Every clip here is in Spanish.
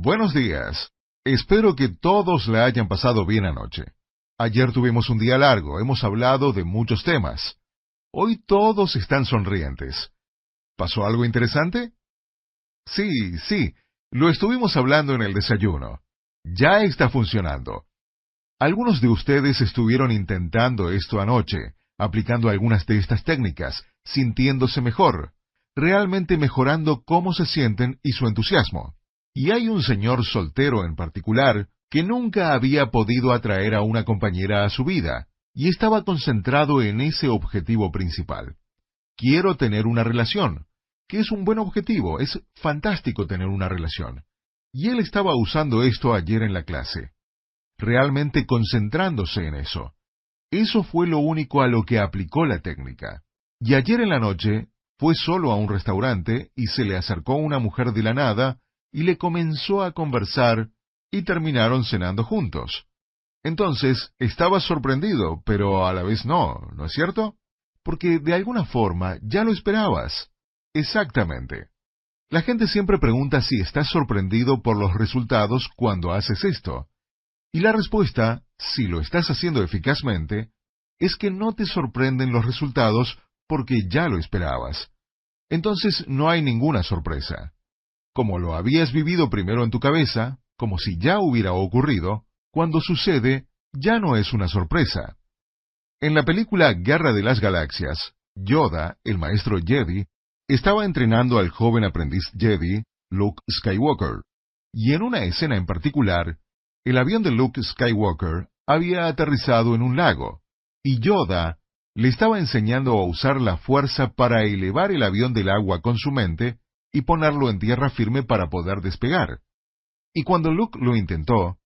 Buenos días. Espero que todos la hayan pasado bien anoche. Ayer tuvimos un día largo, hemos hablado de muchos temas. Hoy todos están sonrientes. ¿Pasó algo interesante? Sí, sí, lo estuvimos hablando en el desayuno. Ya está funcionando. Algunos de ustedes estuvieron intentando esto anoche, aplicando algunas de estas técnicas, sintiéndose mejor, realmente mejorando cómo se sienten y su entusiasmo. Y hay un señor soltero en particular que nunca había podido atraer a una compañera a su vida, y estaba concentrado en ese objetivo principal. Quiero tener una relación, que es un buen objetivo, es fantástico tener una relación. Y él estaba usando esto ayer en la clase, realmente concentrándose en eso. Eso fue lo único a lo que aplicó la técnica. Y ayer en la noche fue solo a un restaurante y se le acercó una mujer de la nada y le comenzó a conversar y terminaron cenando juntos. Entonces estaba sorprendido, pero a la vez no, ¿no es cierto? Porque de alguna forma ya lo esperabas. Exactamente. La gente siempre pregunta si estás sorprendido por los resultados cuando haces esto. Y la respuesta, si lo estás haciendo eficazmente, es que no te sorprenden los resultados porque ya lo esperabas. Entonces no hay ninguna sorpresa. Como lo habías vivido primero en tu cabeza, como si ya hubiera ocurrido, cuando sucede, ya no es una sorpresa. En la película Guerra de las Galaxias, Yoda, el maestro Jedi, estaba entrenando al joven aprendiz Jedi, Luke Skywalker, y en una escena en particular, el avión de Luke Skywalker había aterrizado en un lago, y Yoda le estaba enseñando a usar la fuerza para elevar el avión del agua con su mente y ponerlo en tierra firme para poder despegar. Y cuando Luke lo intentó,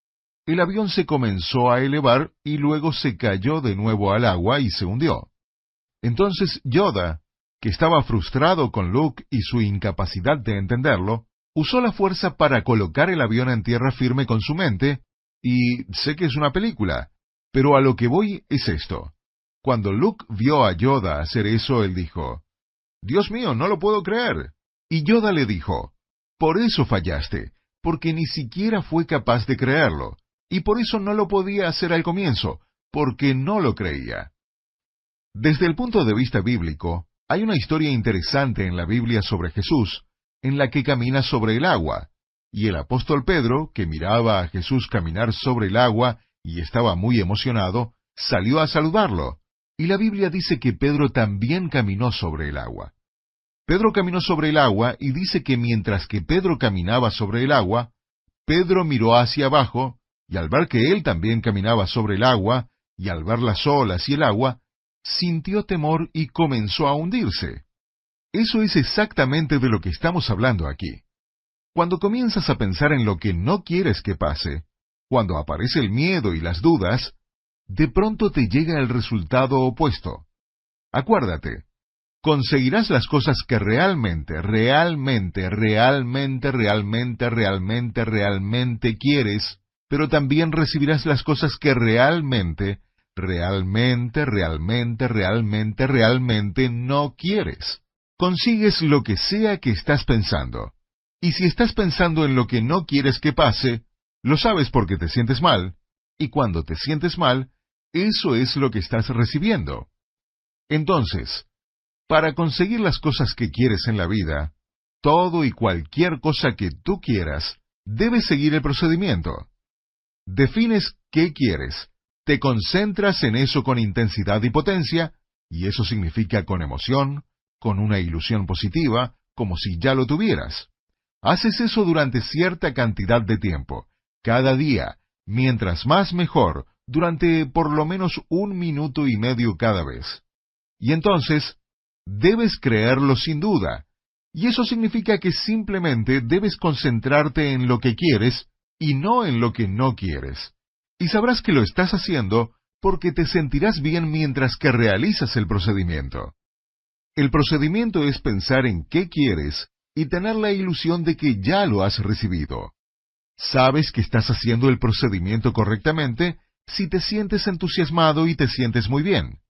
el avión se comenzó a elevar y luego se cayó de nuevo al agua y se hundió. Entonces Yoda, que estaba frustrado con Luke y su incapacidad de entenderlo, usó la fuerza para colocar el avión en tierra firme con su mente, y sé que es una película, pero a lo que voy es esto. Cuando Luke vio a Yoda hacer eso, él dijo, Dios mío, no lo puedo creer. Y Yoda le dijo, Por eso fallaste, porque ni siquiera fue capaz de creerlo, y por eso no lo podía hacer al comienzo, porque no lo creía. Desde el punto de vista bíblico, hay una historia interesante en la Biblia sobre Jesús, en la que camina sobre el agua, y el apóstol Pedro, que miraba a Jesús caminar sobre el agua y estaba muy emocionado, salió a saludarlo, y la Biblia dice que Pedro también caminó sobre el agua. Pedro caminó sobre el agua y dice que mientras que Pedro caminaba sobre el agua, Pedro miró hacia abajo, y al ver que él también caminaba sobre el agua, y al ver las olas y el agua, sintió temor y comenzó a hundirse. Eso es exactamente de lo que estamos hablando aquí. Cuando comienzas a pensar en lo que no quieres que pase, cuando aparece el miedo y las dudas, de pronto te llega el resultado opuesto. Acuérdate, conseguirás las cosas que realmente, realmente, realmente, realmente, realmente, realmente quieres, pero también recibirás las cosas que realmente, realmente, realmente, realmente, realmente no quieres. Consigues lo que sea que estás pensando. Y si estás pensando en lo que no quieres que pase, lo sabes porque te sientes mal, y cuando te sientes mal, eso es lo que estás recibiendo. Entonces, para conseguir las cosas que quieres en la vida, todo y cualquier cosa que tú quieras, debes seguir el procedimiento. Defines qué quieres, te concentras en eso con intensidad y potencia, y eso significa con emoción, con una ilusión positiva, como si ya lo tuvieras. Haces eso durante cierta cantidad de tiempo, cada día, mientras más mejor, durante por lo menos un minuto y medio cada vez. Y entonces, debes creerlo sin duda. Y eso significa que simplemente debes concentrarte en lo que quieres y no en lo que no quieres y sabrás que lo estás haciendo porque te sentirás bien mientras que realizas el procedimiento. El procedimiento es pensar en qué quieres y tener la ilusión de que ya lo has recibido. Sabes que estás haciendo el procedimiento correctamente si te sientes entusiasmado y te sientes muy bien.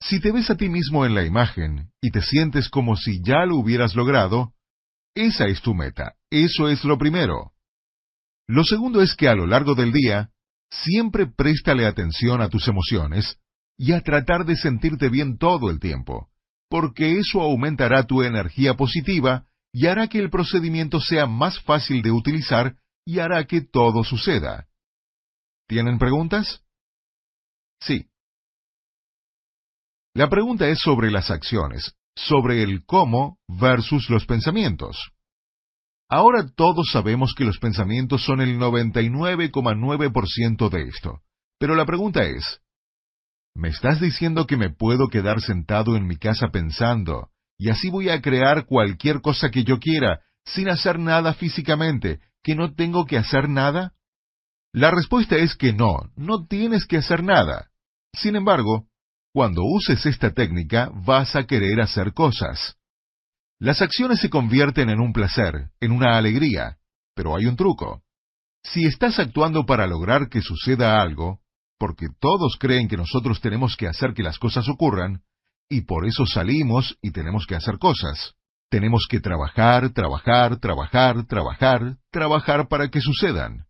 Si te ves a ti mismo en la imagen y te sientes como si ya lo hubieras logrado, esa es tu meta, eso es lo primero. Lo segundo es que a lo largo del día, siempre préstale atención a tus emociones y a tratar de sentirte bien todo el tiempo, porque eso aumentará tu energía positiva y hará que el procedimiento sea más fácil de utilizar y hará que todo suceda. ¿Tienen preguntas? Sí. La pregunta es sobre las acciones, sobre el cómo versus los pensamientos. Ahora todos sabemos que los pensamientos son el 99,9% de esto. Pero la pregunta es, ¿me estás diciendo que me puedo quedar sentado en mi casa pensando, y así voy a crear cualquier cosa que yo quiera, sin hacer nada físicamente, que no tengo que hacer nada? La respuesta es que no, no tienes que hacer nada. Sin embargo, cuando uses esta técnica vas a querer hacer cosas. Las acciones se convierten en un placer, en una alegría, pero hay un truco. Si estás actuando para lograr que suceda algo, porque todos creen que nosotros tenemos que hacer que las cosas ocurran, y por eso salimos y tenemos que hacer cosas. Tenemos que trabajar, trabajar, trabajar, trabajar, trabajar para que sucedan.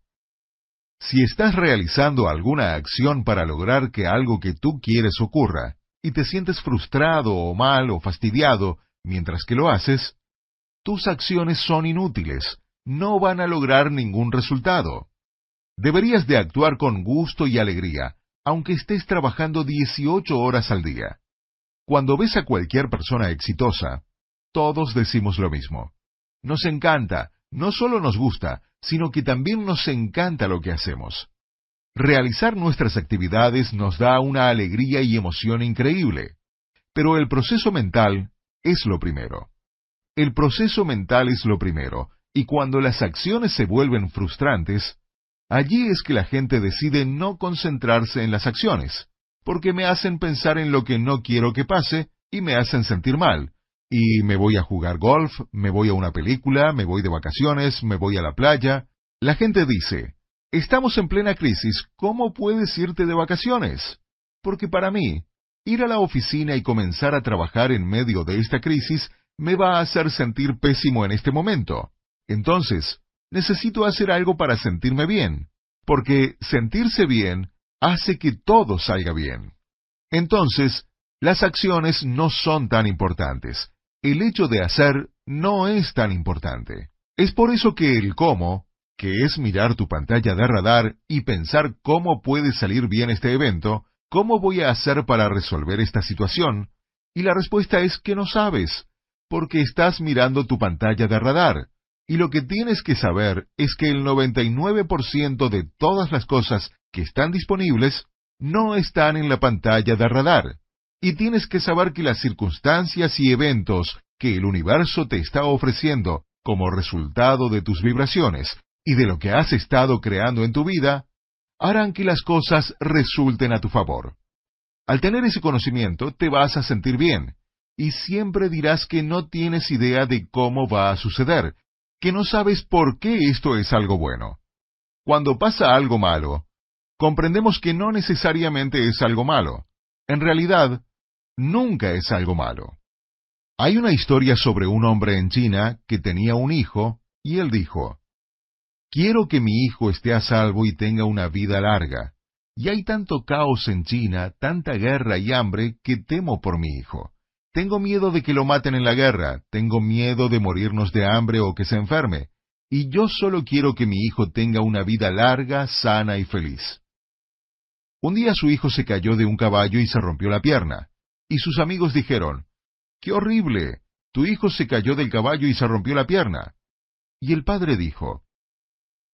Si estás realizando alguna acción para lograr que algo que tú quieres ocurra, y te sientes frustrado o mal o fastidiado mientras que lo haces, tus acciones son inútiles, no van a lograr ningún resultado. Deberías de actuar con gusto y alegría, aunque estés trabajando 18 horas al día. Cuando ves a cualquier persona exitosa, todos decimos lo mismo. Nos encanta, no solo nos gusta, sino que también nos encanta lo que hacemos. Realizar nuestras actividades nos da una alegría y emoción increíble. Pero el proceso mental es lo primero. El proceso mental es lo primero, y cuando las acciones se vuelven frustrantes, allí es que la gente decide no concentrarse en las acciones, porque me hacen pensar en lo que no quiero que pase y me hacen sentir mal. Y me voy a jugar golf, me voy a una película, me voy de vacaciones, me voy a la playa. La gente dice, estamos en plena crisis, ¿cómo puedes irte de vacaciones? Porque para mí, Ir a la oficina y comenzar a trabajar en medio de esta crisis me va a hacer sentir pésimo en este momento. Entonces, necesito hacer algo para sentirme bien, porque sentirse bien hace que todo salga bien. Entonces, las acciones no son tan importantes. El hecho de hacer no es tan importante. Es por eso que el cómo, que es mirar tu pantalla de radar y pensar cómo puede salir bien este evento, ¿Cómo voy a hacer para resolver esta situación? Y la respuesta es que no sabes, porque estás mirando tu pantalla de radar. Y lo que tienes que saber es que el 99% de todas las cosas que están disponibles no están en la pantalla de radar. Y tienes que saber que las circunstancias y eventos que el universo te está ofreciendo como resultado de tus vibraciones y de lo que has estado creando en tu vida harán que las cosas resulten a tu favor. Al tener ese conocimiento te vas a sentir bien, y siempre dirás que no tienes idea de cómo va a suceder, que no sabes por qué esto es algo bueno. Cuando pasa algo malo, comprendemos que no necesariamente es algo malo. En realidad, nunca es algo malo. Hay una historia sobre un hombre en China que tenía un hijo, y él dijo, Quiero que mi hijo esté a salvo y tenga una vida larga. Y hay tanto caos en China, tanta guerra y hambre, que temo por mi hijo. Tengo miedo de que lo maten en la guerra, tengo miedo de morirnos de hambre o que se enferme. Y yo solo quiero que mi hijo tenga una vida larga, sana y feliz. Un día su hijo se cayó de un caballo y se rompió la pierna. Y sus amigos dijeron, ¡Qué horrible! Tu hijo se cayó del caballo y se rompió la pierna. Y el padre dijo,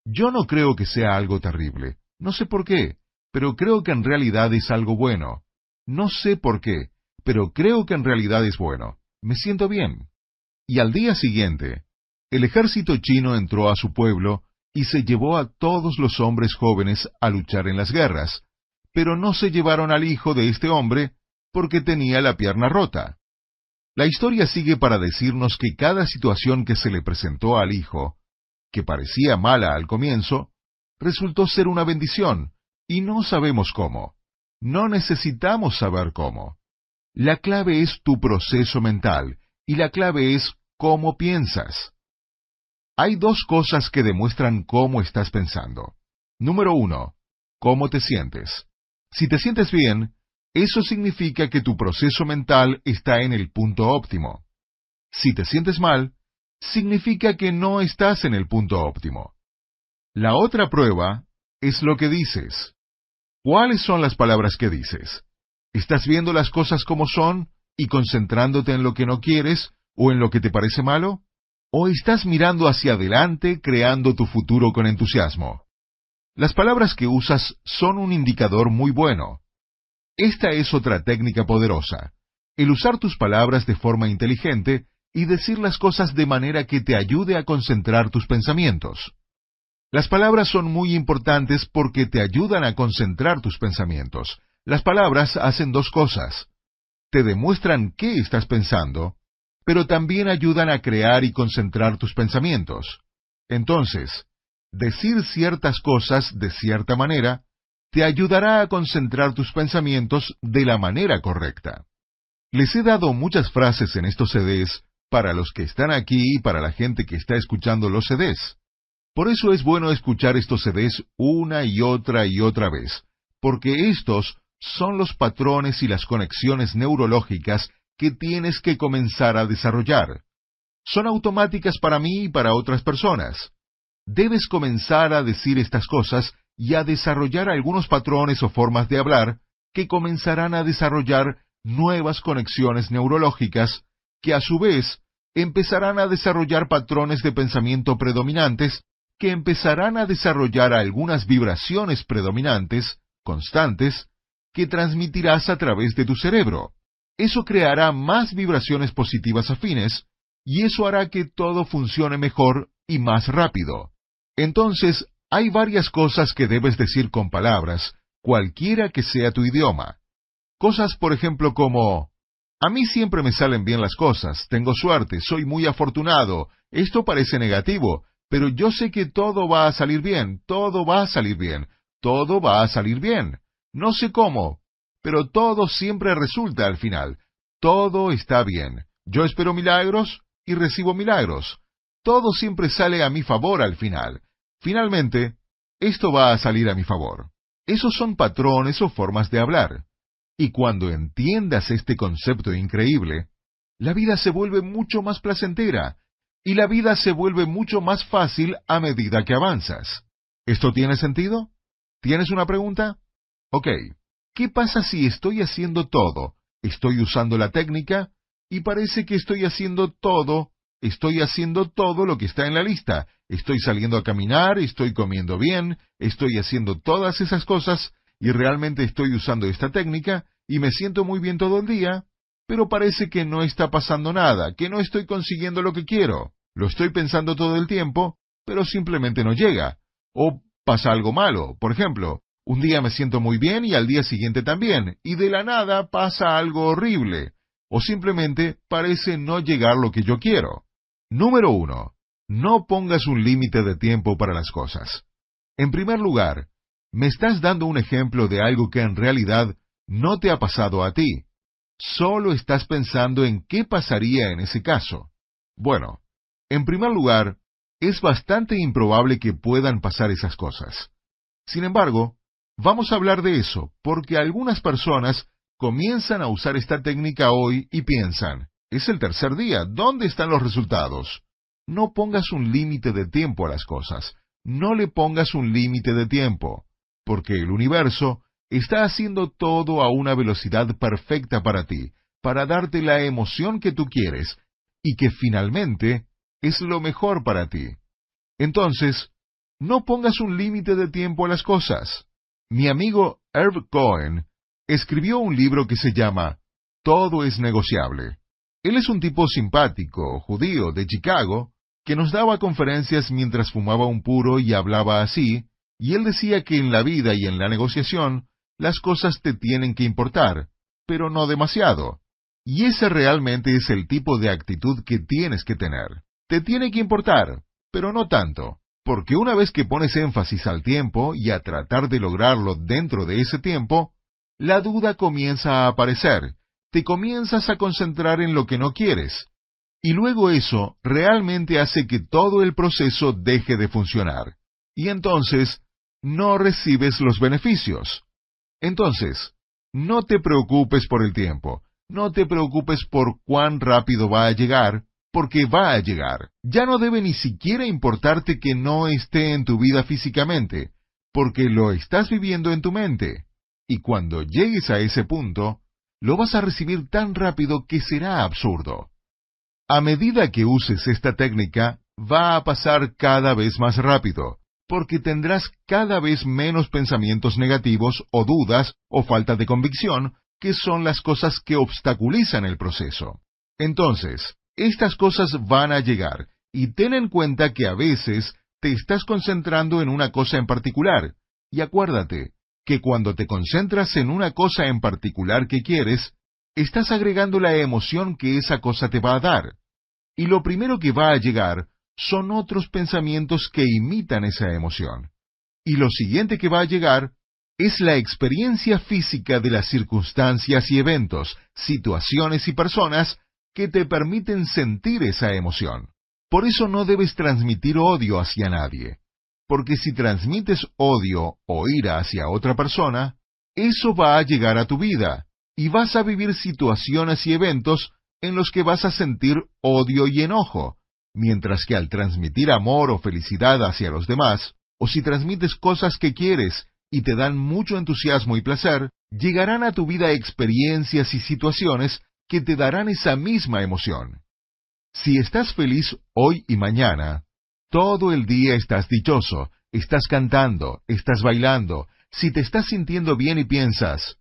yo no creo que sea algo terrible. No sé por qué, pero creo que en realidad es algo bueno. No sé por qué, pero creo que en realidad es bueno. Me siento bien. Y al día siguiente, el ejército chino entró a su pueblo y se llevó a todos los hombres jóvenes a luchar en las guerras, pero no se llevaron al hijo de este hombre porque tenía la pierna rota. La historia sigue para decirnos que cada situación que se le presentó al hijo que parecía mala al comienzo, resultó ser una bendición, y no sabemos cómo. No necesitamos saber cómo. La clave es tu proceso mental, y la clave es cómo piensas. Hay dos cosas que demuestran cómo estás pensando. Número uno, cómo te sientes. Si te sientes bien, eso significa que tu proceso mental está en el punto óptimo. Si te sientes mal, significa que no estás en el punto óptimo. La otra prueba es lo que dices. ¿Cuáles son las palabras que dices? ¿Estás viendo las cosas como son y concentrándote en lo que no quieres o en lo que te parece malo? ¿O estás mirando hacia adelante creando tu futuro con entusiasmo? Las palabras que usas son un indicador muy bueno. Esta es otra técnica poderosa, el usar tus palabras de forma inteligente y decir las cosas de manera que te ayude a concentrar tus pensamientos. Las palabras son muy importantes porque te ayudan a concentrar tus pensamientos. Las palabras hacen dos cosas. Te demuestran qué estás pensando, pero también ayudan a crear y concentrar tus pensamientos. Entonces, decir ciertas cosas de cierta manera te ayudará a concentrar tus pensamientos de la manera correcta. Les he dado muchas frases en estos CDs para los que están aquí y para la gente que está escuchando los CDs. Por eso es bueno escuchar estos CDs una y otra y otra vez, porque estos son los patrones y las conexiones neurológicas que tienes que comenzar a desarrollar. Son automáticas para mí y para otras personas. Debes comenzar a decir estas cosas y a desarrollar algunos patrones o formas de hablar que comenzarán a desarrollar nuevas conexiones neurológicas que a su vez empezarán a desarrollar patrones de pensamiento predominantes que empezarán a desarrollar algunas vibraciones predominantes, constantes, que transmitirás a través de tu cerebro. Eso creará más vibraciones positivas afines, y eso hará que todo funcione mejor y más rápido. Entonces, hay varias cosas que debes decir con palabras, cualquiera que sea tu idioma. Cosas, por ejemplo, como, a mí siempre me salen bien las cosas, tengo suerte, soy muy afortunado, esto parece negativo, pero yo sé que todo va a salir bien, todo va a salir bien, todo va a salir bien. No sé cómo, pero todo siempre resulta al final. Todo está bien. Yo espero milagros y recibo milagros. Todo siempre sale a mi favor al final. Finalmente, esto va a salir a mi favor. Esos son patrones o formas de hablar. Y cuando entiendas este concepto increíble, la vida se vuelve mucho más placentera, y la vida se vuelve mucho más fácil a medida que avanzas. ¿Esto tiene sentido? ¿Tienes una pregunta? Ok, ¿qué pasa si estoy haciendo todo? Estoy usando la técnica y parece que estoy haciendo todo, estoy haciendo todo lo que está en la lista. Estoy saliendo a caminar, estoy comiendo bien, estoy haciendo todas esas cosas y realmente estoy usando esta técnica y me siento muy bien todo el día pero parece que no está pasando nada, que no estoy consiguiendo lo que quiero. Lo estoy pensando todo el tiempo, pero simplemente no llega. O pasa algo malo. Por ejemplo, un día me siento muy bien y al día siguiente también, y de la nada pasa algo horrible. O simplemente parece no llegar lo que yo quiero. Número uno. No pongas un límite de tiempo para las cosas. En primer lugar, me estás dando un ejemplo de algo que en realidad no te ha pasado a ti solo estás pensando en qué pasaría en ese caso. Bueno, en primer lugar, es bastante improbable que puedan pasar esas cosas. Sin embargo, vamos a hablar de eso, porque algunas personas comienzan a usar esta técnica hoy y piensan, es el tercer día, ¿dónde están los resultados? No pongas un límite de tiempo a las cosas, no le pongas un límite de tiempo, porque el universo está haciendo todo a una velocidad perfecta para ti, para darte la emoción que tú quieres, y que finalmente es lo mejor para ti. Entonces, no pongas un límite de tiempo a las cosas. Mi amigo Herb Cohen escribió un libro que se llama Todo es negociable. Él es un tipo simpático, judío, de Chicago, que nos daba conferencias mientras fumaba un puro y hablaba así, y él decía que en la vida y en la negociación las cosas te tienen que importar, pero no demasiado. Y ese realmente es el tipo de actitud que tienes que tener. Te tiene que importar, pero no tanto, porque una vez que pones énfasis al tiempo y a tratar de lograrlo dentro de ese tiempo, la duda comienza a aparecer, te comienzas a concentrar en lo que no quieres. Y luego eso realmente hace que todo el proceso deje de funcionar. Y entonces no recibes los beneficios. Entonces, no te preocupes por el tiempo, no te preocupes por cuán rápido va a llegar, porque va a llegar. Ya no debe ni siquiera importarte que no esté en tu vida físicamente, porque lo estás viviendo en tu mente. Y cuando llegues a ese punto, lo vas a recibir tan rápido que será absurdo. A medida que uses esta técnica, va a pasar cada vez más rápido, porque tendrás cada vez menos pensamientos negativos o dudas o falta de convicción, que son las cosas que obstaculizan el proceso. Entonces, estas cosas van a llegar, y ten en cuenta que a veces te estás concentrando en una cosa en particular, y acuérdate que cuando te concentras en una cosa en particular que quieres, estás agregando la emoción que esa cosa te va a dar. Y lo primero que va a llegar son otros pensamientos que imitan esa emoción. Y lo siguiente que va a llegar es la experiencia física de las circunstancias y eventos, situaciones y personas que te permiten sentir esa emoción. Por eso no debes transmitir odio hacia nadie, porque si transmites odio o ira hacia otra persona, eso va a llegar a tu vida, y vas a vivir situaciones y eventos en los que vas a sentir odio y enojo, mientras que al transmitir amor o felicidad hacia los demás, o si transmites cosas que quieres y te dan mucho entusiasmo y placer, llegarán a tu vida experiencias y situaciones que te darán esa misma emoción. Si estás feliz hoy y mañana, todo el día estás dichoso, estás cantando, estás bailando, si te estás sintiendo bien y piensas,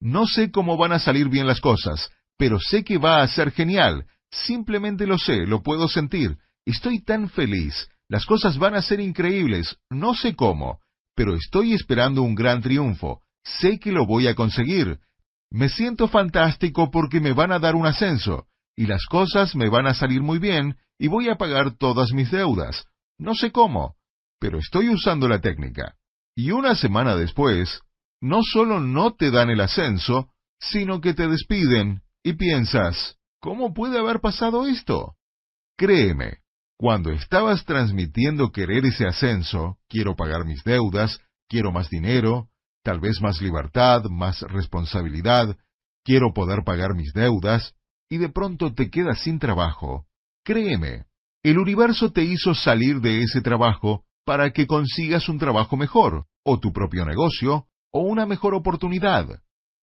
no sé cómo van a salir bien las cosas, pero sé que va a ser genial, Simplemente lo sé, lo puedo sentir. Estoy tan feliz. Las cosas van a ser increíbles. No sé cómo, pero estoy esperando un gran triunfo. Sé que lo voy a conseguir. Me siento fantástico porque me van a dar un ascenso, y las cosas me van a salir muy bien, y voy a pagar todas mis deudas. No sé cómo, pero estoy usando la técnica. Y una semana después, no solo no te dan el ascenso, sino que te despiden, y piensas, ¿Cómo puede haber pasado esto? Créeme, cuando estabas transmitiendo querer ese ascenso, quiero pagar mis deudas, quiero más dinero, tal vez más libertad, más responsabilidad, quiero poder pagar mis deudas, y de pronto te quedas sin trabajo, créeme, el universo te hizo salir de ese trabajo para que consigas un trabajo mejor, o tu propio negocio, o una mejor oportunidad.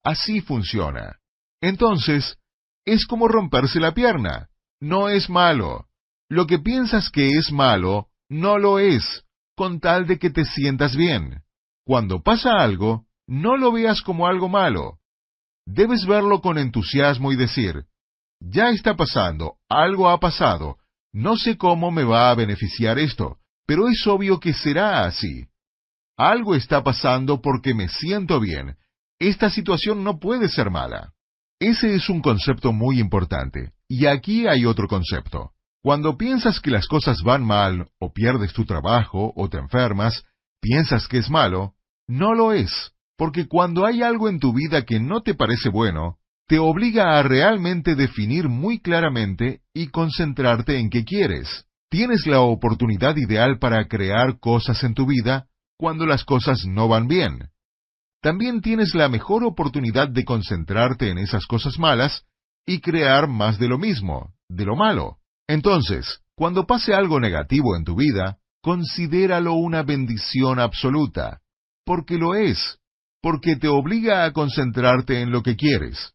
Así funciona. Entonces, es como romperse la pierna. No es malo. Lo que piensas que es malo, no lo es, con tal de que te sientas bien. Cuando pasa algo, no lo veas como algo malo. Debes verlo con entusiasmo y decir, ya está pasando, algo ha pasado, no sé cómo me va a beneficiar esto, pero es obvio que será así. Algo está pasando porque me siento bien. Esta situación no puede ser mala. Ese es un concepto muy importante. Y aquí hay otro concepto. Cuando piensas que las cosas van mal, o pierdes tu trabajo, o te enfermas, piensas que es malo, no lo es. Porque cuando hay algo en tu vida que no te parece bueno, te obliga a realmente definir muy claramente y concentrarte en qué quieres. Tienes la oportunidad ideal para crear cosas en tu vida cuando las cosas no van bien también tienes la mejor oportunidad de concentrarte en esas cosas malas y crear más de lo mismo, de lo malo. Entonces, cuando pase algo negativo en tu vida, considéralo una bendición absoluta, porque lo es, porque te obliga a concentrarte en lo que quieres.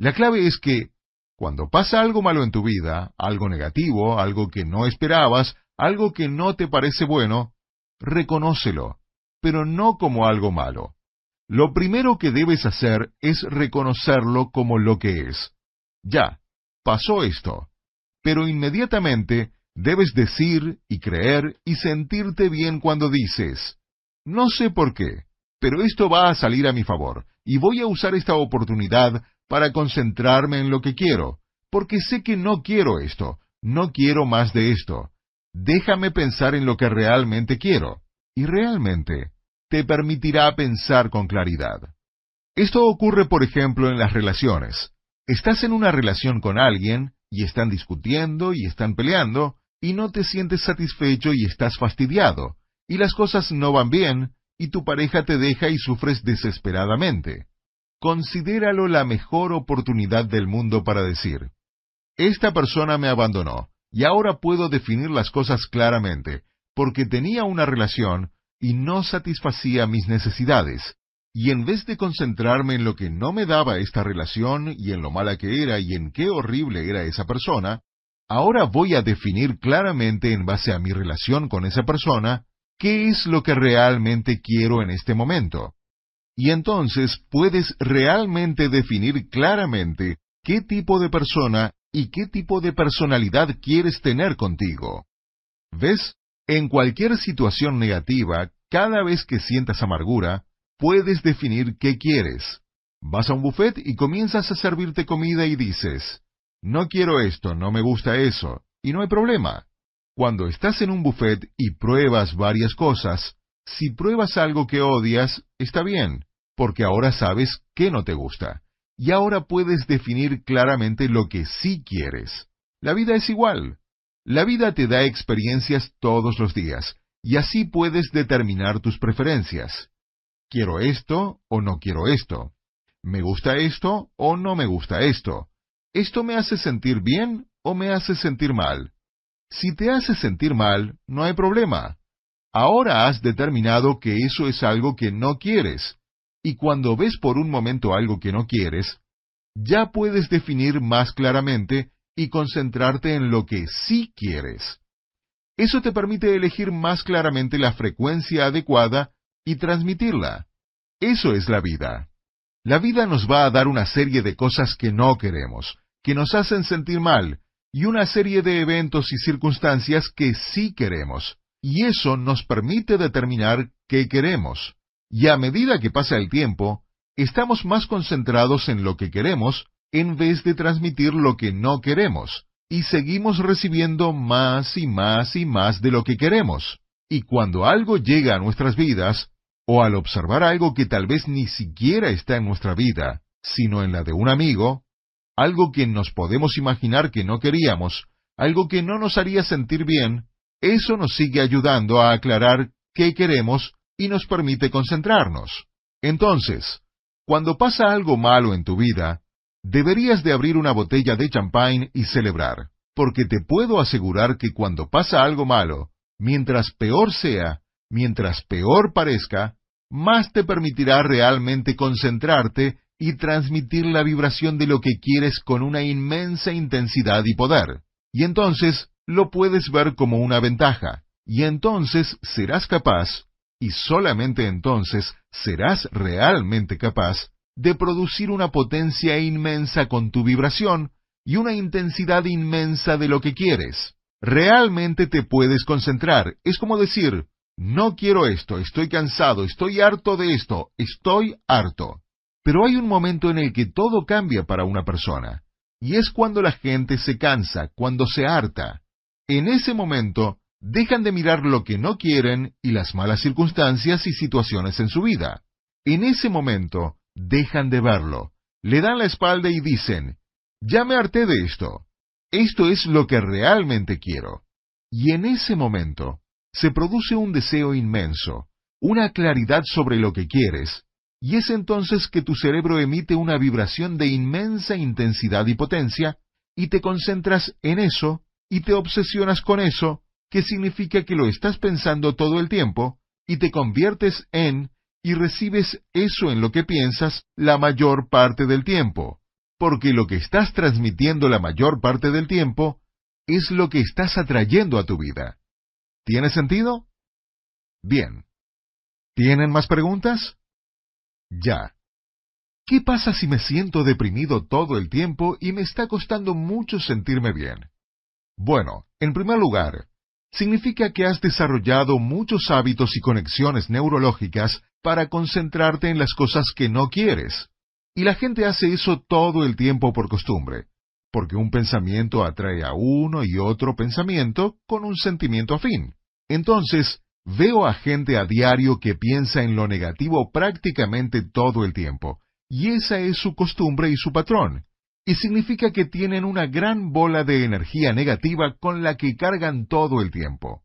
La clave es que, cuando pasa algo malo en tu vida, algo negativo, algo que no esperabas, algo que no te parece bueno, reconócelo, pero no como algo malo. Lo primero que debes hacer es reconocerlo como lo que es. Ya, pasó esto. Pero inmediatamente debes decir y creer y sentirte bien cuando dices, no sé por qué, pero esto va a salir a mi favor, y voy a usar esta oportunidad para concentrarme en lo que quiero, porque sé que no quiero esto, no quiero más de esto. Déjame pensar en lo que realmente quiero. Y realmente, te permitirá pensar con claridad. Esto ocurre, por ejemplo, en las relaciones. Estás en una relación con alguien y están discutiendo y están peleando, y no te sientes satisfecho y estás fastidiado, y las cosas no van bien, y tu pareja te deja y sufres desesperadamente. Considéralo la mejor oportunidad del mundo para decir, esta persona me abandonó, y ahora puedo definir las cosas claramente, porque tenía una relación y no satisfacía mis necesidades, y en vez de concentrarme en lo que no me daba esta relación y en lo mala que era y en qué horrible era esa persona, ahora voy a definir claramente en base a mi relación con esa persona qué es lo que realmente quiero en este momento. Y entonces puedes realmente definir claramente qué tipo de persona y qué tipo de personalidad quieres tener contigo. ¿Ves? En cualquier situación negativa, cada vez que sientas amargura, puedes definir qué quieres. Vas a un buffet y comienzas a servirte comida y dices, no quiero esto, no me gusta eso, y no hay problema. Cuando estás en un buffet y pruebas varias cosas, si pruebas algo que odias, está bien, porque ahora sabes qué no te gusta. Y ahora puedes definir claramente lo que sí quieres. La vida es igual. La vida te da experiencias todos los días, y así puedes determinar tus preferencias. ¿Quiero esto o no quiero esto? ¿Me gusta esto o no me gusta esto? ¿Esto me hace sentir bien o me hace sentir mal? Si te hace sentir mal, no hay problema. Ahora has determinado que eso es algo que no quieres. Y cuando ves por un momento algo que no quieres, ya puedes definir más claramente y concentrarte en lo que sí quieres. Eso te permite elegir más claramente la frecuencia adecuada y transmitirla. Eso es la vida. La vida nos va a dar una serie de cosas que no queremos, que nos hacen sentir mal, y una serie de eventos y circunstancias que sí queremos, y eso nos permite determinar qué queremos. Y a medida que pasa el tiempo, estamos más concentrados en lo que queremos en vez de transmitir lo que no queremos, y seguimos recibiendo más y más y más de lo que queremos. Y cuando algo llega a nuestras vidas, o al observar algo que tal vez ni siquiera está en nuestra vida, sino en la de un amigo, algo que nos podemos imaginar que no queríamos, algo que no nos haría sentir bien, eso nos sigue ayudando a aclarar qué queremos y nos permite concentrarnos. Entonces, cuando pasa algo malo en tu vida, deberías de abrir una botella de champagne y celebrar, porque te puedo asegurar que cuando pasa algo malo, mientras peor sea, mientras peor parezca, más te permitirá realmente concentrarte y transmitir la vibración de lo que quieres con una inmensa intensidad y poder. Y entonces lo puedes ver como una ventaja. Y entonces serás capaz, y solamente entonces serás realmente capaz, de producir una potencia inmensa con tu vibración y una intensidad inmensa de lo que quieres realmente te puedes concentrar. Es como decir, no quiero esto, estoy cansado, estoy harto de esto, estoy harto. Pero hay un momento en el que todo cambia para una persona, y es cuando la gente se cansa, cuando se harta. En ese momento, dejan de mirar lo que no quieren y las malas circunstancias y situaciones en su vida. En ese momento, dejan de verlo, le dan la espalda y dicen, ya me harté de esto, esto es lo que realmente quiero. Y en ese momento se produce un deseo inmenso, una claridad sobre lo que quieres, y es entonces que tu cerebro emite una vibración de inmensa intensidad y potencia, y te concentras en eso, y te obsesionas con eso, que significa que lo estás pensando todo el tiempo, y te conviertes en, y recibes eso en lo que piensas la mayor parte del tiempo porque lo que estás transmitiendo la mayor parte del tiempo es lo que estás atrayendo a tu vida. ¿Tiene sentido? Bien. ¿Tienen más preguntas? Ya. ¿Qué pasa si me siento deprimido todo el tiempo y me está costando mucho sentirme bien? Bueno, en primer lugar, significa que has desarrollado muchos hábitos y conexiones neurológicas para concentrarte en las cosas que no quieres. Y la gente hace eso todo el tiempo por costumbre, porque un pensamiento atrae a uno y otro pensamiento con un sentimiento afín. Entonces, veo a gente a diario que piensa en lo negativo prácticamente todo el tiempo, y esa es su costumbre y su patrón. Y significa que tienen una gran bola de energía negativa con la que cargan todo el tiempo.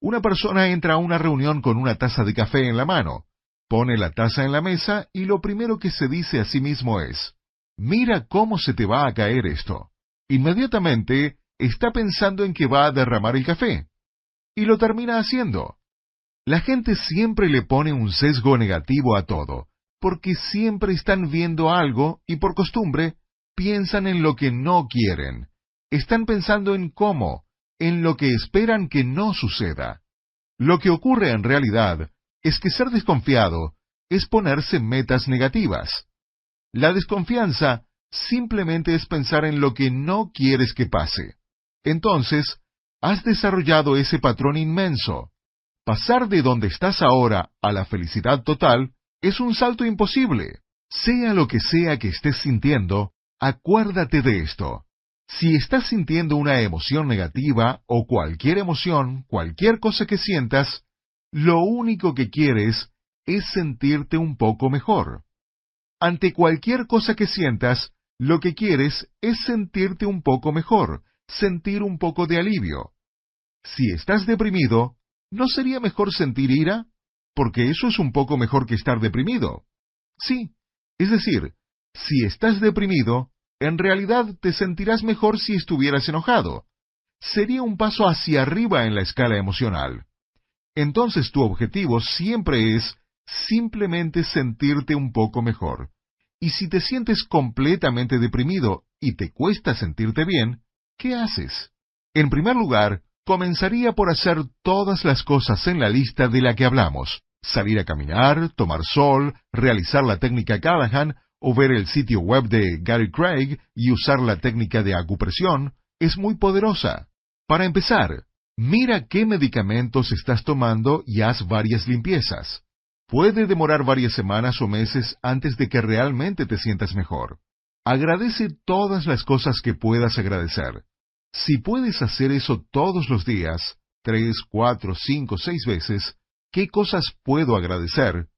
Una persona entra a una reunión con una taza de café en la mano, pone la taza en la mesa y lo primero que se dice a sí mismo es, mira cómo se te va a caer esto. Inmediatamente está pensando en que va a derramar el café. Y lo termina haciendo. La gente siempre le pone un sesgo negativo a todo, porque siempre están viendo algo y por costumbre piensan en lo que no quieren. Están pensando en cómo, en lo que esperan que no suceda. Lo que ocurre en realidad es que ser desconfiado es ponerse metas negativas. La desconfianza simplemente es pensar en lo que no quieres que pase. Entonces, has desarrollado ese patrón inmenso. Pasar de donde estás ahora a la felicidad total es un salto imposible. Sea lo que sea que estés sintiendo, acuérdate de esto. Si estás sintiendo una emoción negativa o cualquier emoción, cualquier cosa que sientas, lo único que quieres es sentirte un poco mejor. Ante cualquier cosa que sientas, lo que quieres es sentirte un poco mejor, sentir un poco de alivio. Si estás deprimido, ¿no sería mejor sentir ira? Porque eso es un poco mejor que estar deprimido. Sí, es decir, si estás deprimido, en realidad te sentirás mejor si estuvieras enojado. Sería un paso hacia arriba en la escala emocional. Entonces tu objetivo siempre es simplemente sentirte un poco mejor. Y si te sientes completamente deprimido y te cuesta sentirte bien, ¿qué haces? En primer lugar, comenzaría por hacer todas las cosas en la lista de la que hablamos. Salir a caminar, tomar sol, realizar la técnica Callahan o ver el sitio web de Gary Craig y usar la técnica de acupresión es muy poderosa. Para empezar, mira qué medicamentos estás tomando y haz varias limpiezas. Puede demorar varias semanas o meses antes de que realmente te sientas mejor. Agradece todas las cosas que puedas agradecer. Si puedes hacer eso todos los días, tres, cuatro, cinco, seis veces, ¿qué cosas puedo agradecer?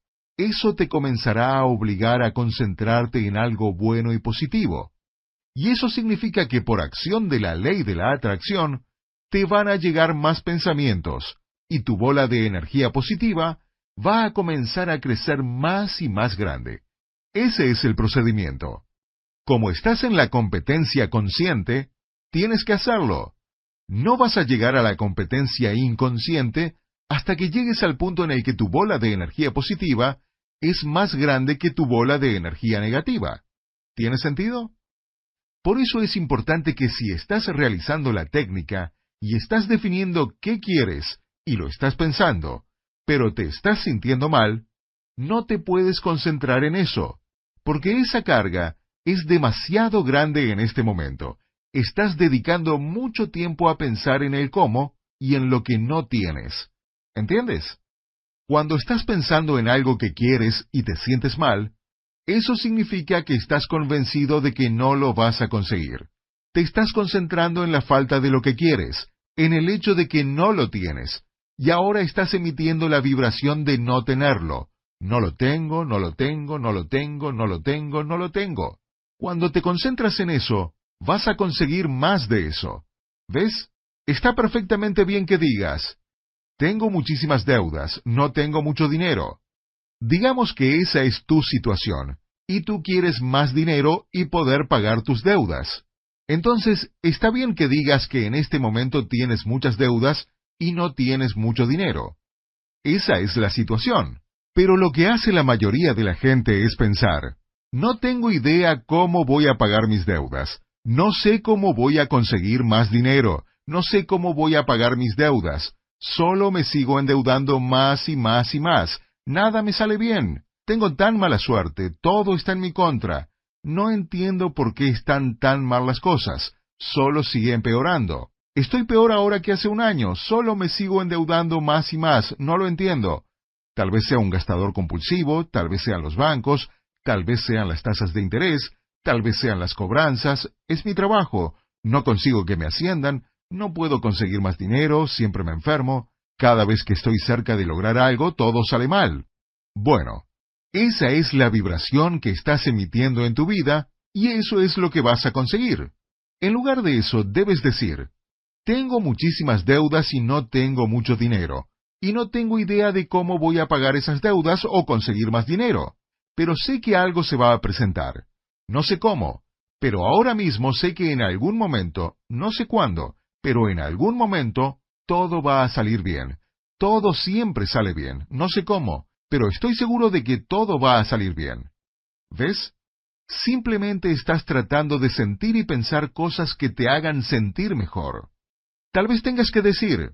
Eso te comenzará a obligar a concentrarte en algo bueno y positivo. Y eso significa que por acción de la ley de la atracción, te van a llegar más pensamientos, y tu bola de energía positiva va a comenzar a crecer más y más grande. Ese es el procedimiento. Como estás en la competencia consciente, tienes que hacerlo. No vas a llegar a la competencia inconsciente hasta que llegues al punto en el que tu bola de energía positiva es más grande que tu bola de energía negativa. ¿Tiene sentido? Por eso es importante que si estás realizando la técnica y estás definiendo qué quieres y lo estás pensando, pero te estás sintiendo mal, no te puedes concentrar en eso, porque esa carga es demasiado grande en este momento. Estás dedicando mucho tiempo a pensar en el cómo y en lo que no tienes. ¿Entiendes? Cuando estás pensando en algo que quieres y te sientes mal, eso significa que estás convencido de que no lo vas a conseguir. Te estás concentrando en la falta de lo que quieres, en el hecho de que no lo tienes, y ahora estás emitiendo la vibración de no tenerlo. No lo tengo, no lo tengo, no lo tengo, no lo tengo, no lo tengo. Cuando te concentras en eso, vas a conseguir más de eso. ¿Ves? Está perfectamente bien que digas, tengo muchísimas deudas, no tengo mucho dinero. Digamos que esa es tu situación, y tú quieres más dinero y poder pagar tus deudas. Entonces, está bien que digas que en este momento tienes muchas deudas y no tienes mucho dinero. Esa es la situación. Pero lo que hace la mayoría de la gente es pensar, no tengo idea cómo voy a pagar mis deudas, no sé cómo voy a conseguir más dinero, no sé cómo voy a pagar mis deudas, Solo me sigo endeudando más y más y más. Nada me sale bien. Tengo tan mala suerte. Todo está en mi contra. No entiendo por qué están tan mal las cosas. Solo sigue empeorando. Estoy peor ahora que hace un año. Solo me sigo endeudando más y más. No lo entiendo. Tal vez sea un gastador compulsivo, tal vez sean los bancos, tal vez sean las tasas de interés, tal vez sean las cobranzas. Es mi trabajo. No consigo que me asciendan, no puedo conseguir más dinero, siempre me enfermo, cada vez que estoy cerca de lograr algo, todo sale mal. Bueno, esa es la vibración que estás emitiendo en tu vida y eso es lo que vas a conseguir. En lugar de eso, debes decir, tengo muchísimas deudas y no tengo mucho dinero, y no tengo idea de cómo voy a pagar esas deudas o conseguir más dinero, pero sé que algo se va a presentar. No sé cómo, pero ahora mismo sé que en algún momento, no sé cuándo, pero en algún momento, todo va a salir bien. Todo siempre sale bien, no sé cómo, pero estoy seguro de que todo va a salir bien. ¿Ves? Simplemente estás tratando de sentir y pensar cosas que te hagan sentir mejor. Tal vez tengas que decir,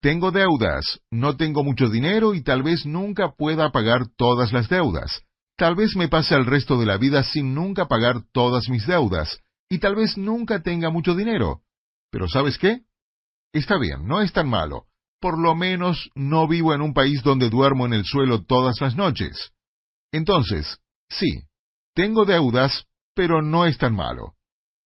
tengo deudas, no tengo mucho dinero y tal vez nunca pueda pagar todas las deudas. Tal vez me pase el resto de la vida sin nunca pagar todas mis deudas, y tal vez nunca tenga mucho dinero. Pero ¿sabes qué? Está bien, no es tan malo. Por lo menos no vivo en un país donde duermo en el suelo todas las noches. Entonces, sí, tengo deudas, pero no es tan malo.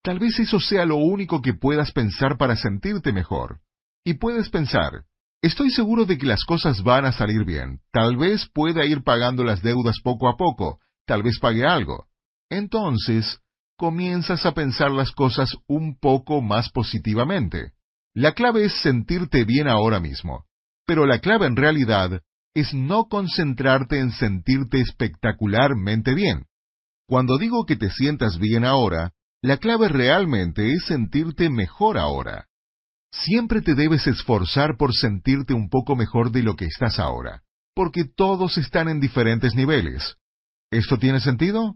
Tal vez eso sea lo único que puedas pensar para sentirte mejor. Y puedes pensar, estoy seguro de que las cosas van a salir bien, tal vez pueda ir pagando las deudas poco a poco, tal vez pague algo. Entonces, comienzas a pensar las cosas un poco más positivamente. La clave es sentirte bien ahora mismo, pero la clave en realidad es no concentrarte en sentirte espectacularmente bien. Cuando digo que te sientas bien ahora, la clave realmente es sentirte mejor ahora. Siempre te debes esforzar por sentirte un poco mejor de lo que estás ahora, porque todos están en diferentes niveles. ¿Esto tiene sentido?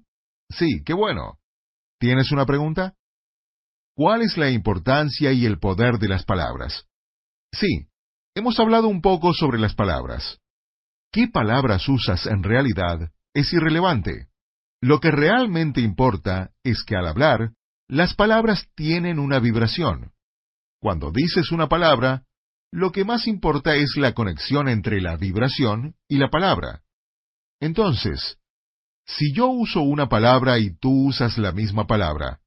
Sí, qué bueno. ¿Tienes una pregunta? ¿Cuál es la importancia y el poder de las palabras? Sí, hemos hablado un poco sobre las palabras. ¿Qué palabras usas en realidad es irrelevante? Lo que realmente importa es que al hablar, las palabras tienen una vibración. Cuando dices una palabra, lo que más importa es la conexión entre la vibración y la palabra. Entonces, si yo uso una palabra y tú usas la misma palabra,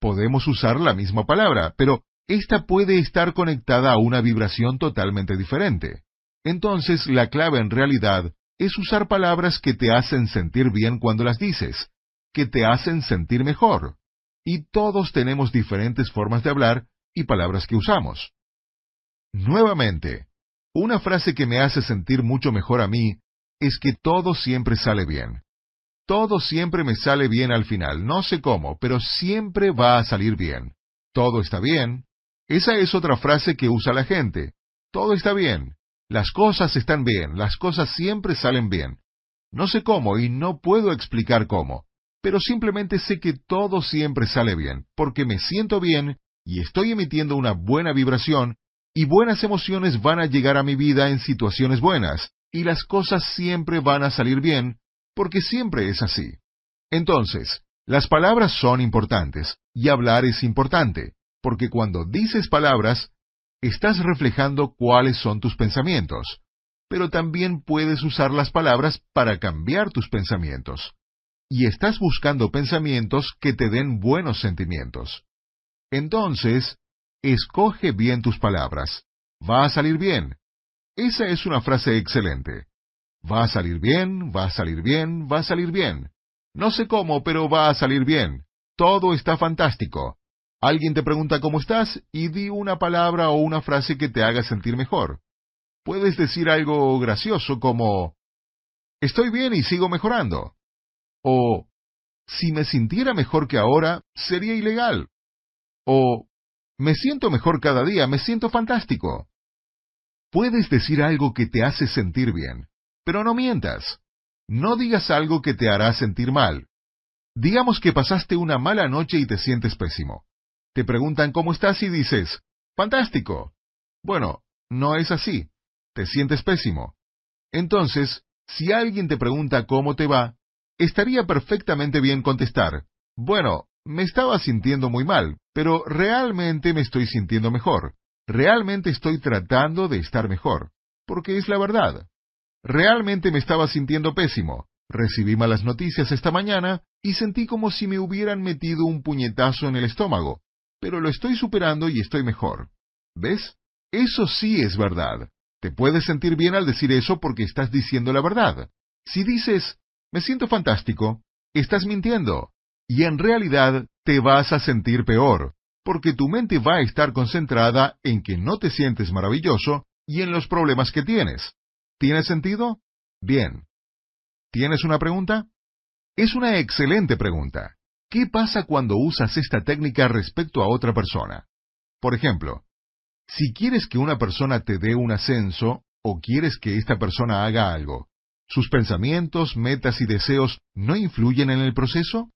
podemos usar la misma palabra, pero esta puede estar conectada a una vibración totalmente diferente. Entonces, la clave en realidad es usar palabras que te hacen sentir bien cuando las dices, que te hacen sentir mejor. Y todos tenemos diferentes formas de hablar y palabras que usamos. Nuevamente, una frase que me hace sentir mucho mejor a mí es que todo siempre sale bien. Todo siempre me sale bien al final, no sé cómo, pero siempre va a salir bien. Todo está bien. Esa es otra frase que usa la gente. Todo está bien. Las cosas están bien, las cosas siempre salen bien. No sé cómo y no puedo explicar cómo, pero simplemente sé que todo siempre sale bien, porque me siento bien y estoy emitiendo una buena vibración, y buenas emociones van a llegar a mi vida en situaciones buenas, y las cosas siempre van a salir bien, porque siempre es así. Entonces, las palabras son importantes, y hablar es importante, porque cuando dices palabras, estás reflejando cuáles son tus pensamientos, pero también puedes usar las palabras para cambiar tus pensamientos. Y estás buscando pensamientos que te den buenos sentimientos. Entonces, escoge bien tus palabras. Va a salir bien. Esa es una frase excelente. Va a salir bien, va a salir bien, va a salir bien. No sé cómo, pero va a salir bien. Todo está fantástico. Alguien te pregunta cómo estás y di una palabra o una frase que te haga sentir mejor. Puedes decir algo gracioso como Estoy bien y sigo mejorando. O Si me sintiera mejor que ahora, sería ilegal. O me siento mejor cada día, me siento fantástico. Puedes decir algo que te hace sentir bien, pero no mientas. No digas algo que te hará sentir mal. Digamos que pasaste una mala noche y te sientes pésimo. Te preguntan cómo estás y dices, fantástico. Bueno, no es así. Te sientes pésimo. Entonces, si alguien te pregunta cómo te va, estaría perfectamente bien contestar, bueno, me estaba sintiendo muy mal, pero realmente me estoy sintiendo mejor. Realmente estoy tratando de estar mejor, porque es la verdad. Realmente me estaba sintiendo pésimo. Recibí malas noticias esta mañana y sentí como si me hubieran metido un puñetazo en el estómago, pero lo estoy superando y estoy mejor. ¿Ves? Eso sí es verdad. Te puedes sentir bien al decir eso porque estás diciendo la verdad. Si dices, me siento fantástico, estás mintiendo. y en realidad te vas a sentir peor, porque tu mente va a estar concentrada en que no te sientes maravilloso y en los problemas que tienes. ¿Tiene sentido? Bien. ¿Tienes una pregunta? Es una excelente pregunta. ¿Qué pasa cuando usas esta técnica respecto a otra persona? Por ejemplo, si quieres que una persona te dé un ascenso o quieres que esta persona haga algo, ¿sus pensamientos, metas y deseos no influyen en el proceso?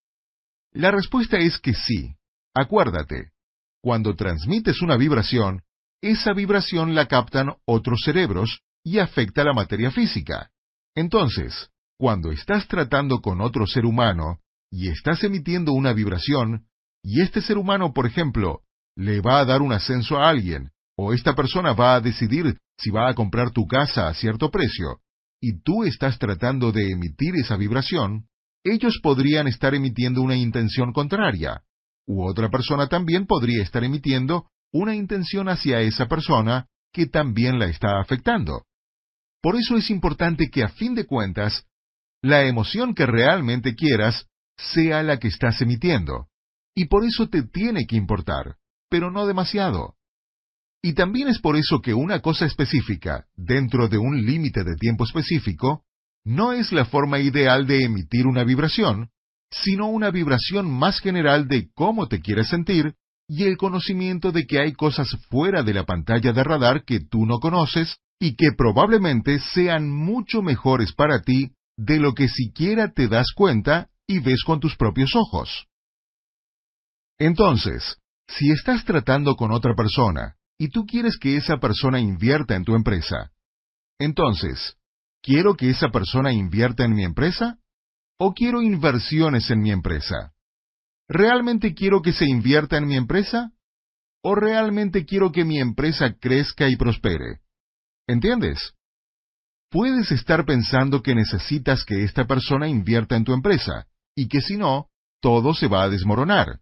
La respuesta es que sí. Acuérdate, cuando transmites una vibración, esa vibración la captan otros cerebros y afecta la materia física. Entonces, cuando estás tratando con otro ser humano y estás emitiendo una vibración, y este ser humano, por ejemplo, le va a dar un ascenso a alguien, o esta persona va a decidir si va a comprar tu casa a cierto precio, y tú estás tratando de emitir esa vibración, ellos podrían estar emitiendo una intención contraria, u otra persona también podría estar emitiendo una intención hacia esa persona que también la está afectando. Por eso es importante que a fin de cuentas, la emoción que realmente quieras sea la que estás emitiendo. Y por eso te tiene que importar, pero no demasiado. Y también es por eso que una cosa específica, dentro de un límite de tiempo específico, no es la forma ideal de emitir una vibración, sino una vibración más general de cómo te quieres sentir y el conocimiento de que hay cosas fuera de la pantalla de radar que tú no conoces y que probablemente sean mucho mejores para ti de lo que siquiera te das cuenta y ves con tus propios ojos. Entonces, si estás tratando con otra persona y tú quieres que esa persona invierta en tu empresa, entonces, ¿quiero que esa persona invierta en mi empresa? ¿O quiero inversiones en mi empresa? ¿Realmente quiero que se invierta en mi empresa? ¿O realmente quiero que mi empresa crezca y prospere? ¿Entiendes? Puedes estar pensando que necesitas que esta persona invierta en tu empresa, y que si no, todo se va a desmoronar.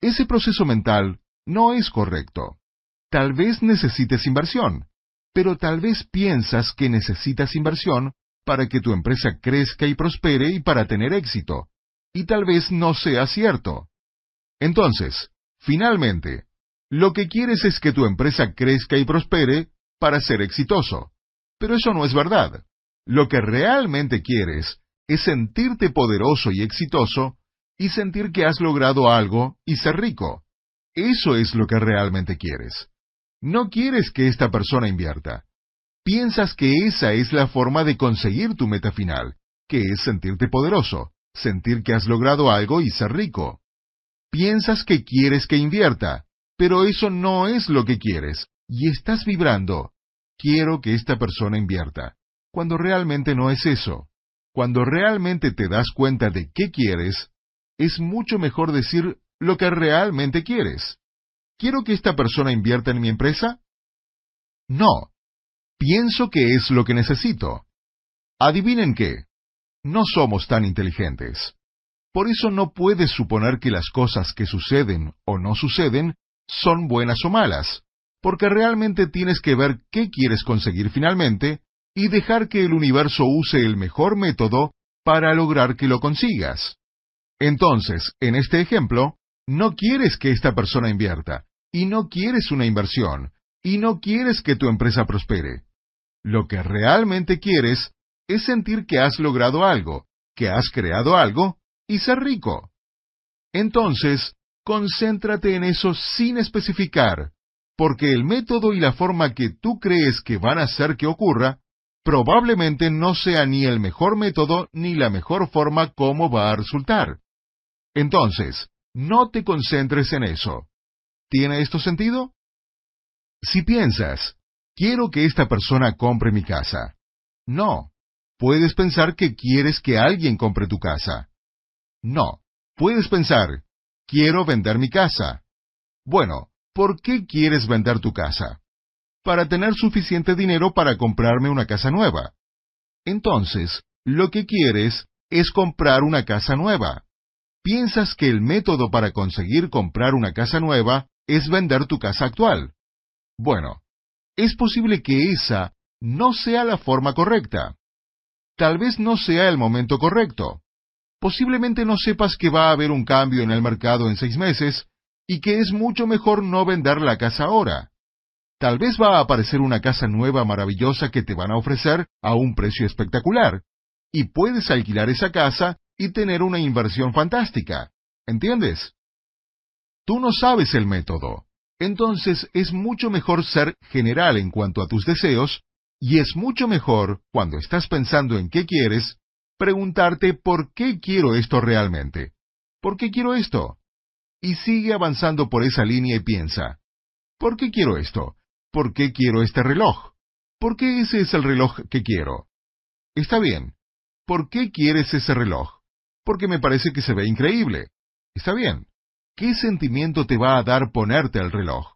Ese proceso mental no es correcto. Tal vez necesites inversión, pero tal vez piensas que necesitas inversión para que tu empresa crezca y prospere y para tener éxito. Y tal vez no sea cierto. Entonces, finalmente, lo que quieres es que tu empresa crezca y prospere para ser exitoso. Pero eso no es verdad. Lo que realmente quieres es sentirte poderoso y exitoso y sentir que has logrado algo y ser rico. Eso es lo que realmente quieres. No quieres que esta persona invierta. Piensas que esa es la forma de conseguir tu meta final, que es sentirte poderoso, sentir que has logrado algo y ser rico. Piensas que quieres que invierta, pero eso no es lo que quieres, y estás vibrando. Quiero que esta persona invierta, cuando realmente no es eso. Cuando realmente te das cuenta de qué quieres, es mucho mejor decir lo que realmente quieres. ¿Quiero que esta persona invierta en mi empresa? No, Pienso que es lo que necesito. Adivinen qué. No somos tan inteligentes. Por eso no puedes suponer que las cosas que suceden o no suceden son buenas o malas, porque realmente tienes que ver qué quieres conseguir finalmente y dejar que el universo use el mejor método para lograr que lo consigas. Entonces, en este ejemplo, no quieres que esta persona invierta, y no quieres una inversión, y no quieres que tu empresa prospere. Lo que realmente quieres es sentir que has logrado algo, que has creado algo y ser rico. Entonces, concéntrate en eso sin especificar, porque el método y la forma que tú crees que van a hacer que ocurra probablemente no sea ni el mejor método ni la mejor forma como va a resultar. Entonces, no te concentres en eso. ¿Tiene esto sentido? Si piensas, quiero que esta persona compre mi casa. No. Puedes pensar que quieres que alguien compre tu casa. No. Puedes pensar, quiero vender mi casa. Bueno, ¿por qué quieres vender tu casa? Para tener suficiente dinero para comprarme una casa nueva. Entonces, lo que quieres es comprar una casa nueva. Piensas que el método para conseguir comprar una casa nueva es vender tu casa actual. Bueno, es posible que esa no sea la forma correcta. Tal vez no sea el momento correcto. Posiblemente no sepas que va a haber un cambio en el mercado en seis meses y que es mucho mejor no vender la casa ahora. Tal vez va a aparecer una casa nueva maravillosa que te van a ofrecer a un precio espectacular, y puedes alquilar esa casa y tener una inversión fantástica. ¿Entiendes? Tú no sabes el método. Entonces es mucho mejor ser general en cuanto a tus deseos, y es mucho mejor, cuando estás pensando en qué quieres, preguntarte por qué quiero esto realmente. ¿Por qué quiero esto? Y sigue avanzando por esa línea y piensa, ¿por qué quiero esto? ¿Por qué quiero este reloj? ¿Por qué ese es el reloj que quiero? Está bien. ¿Por qué quieres ese reloj? Porque me parece que se ve increíble. Está bien. ¿Qué sentimiento te va a dar ponerte el reloj?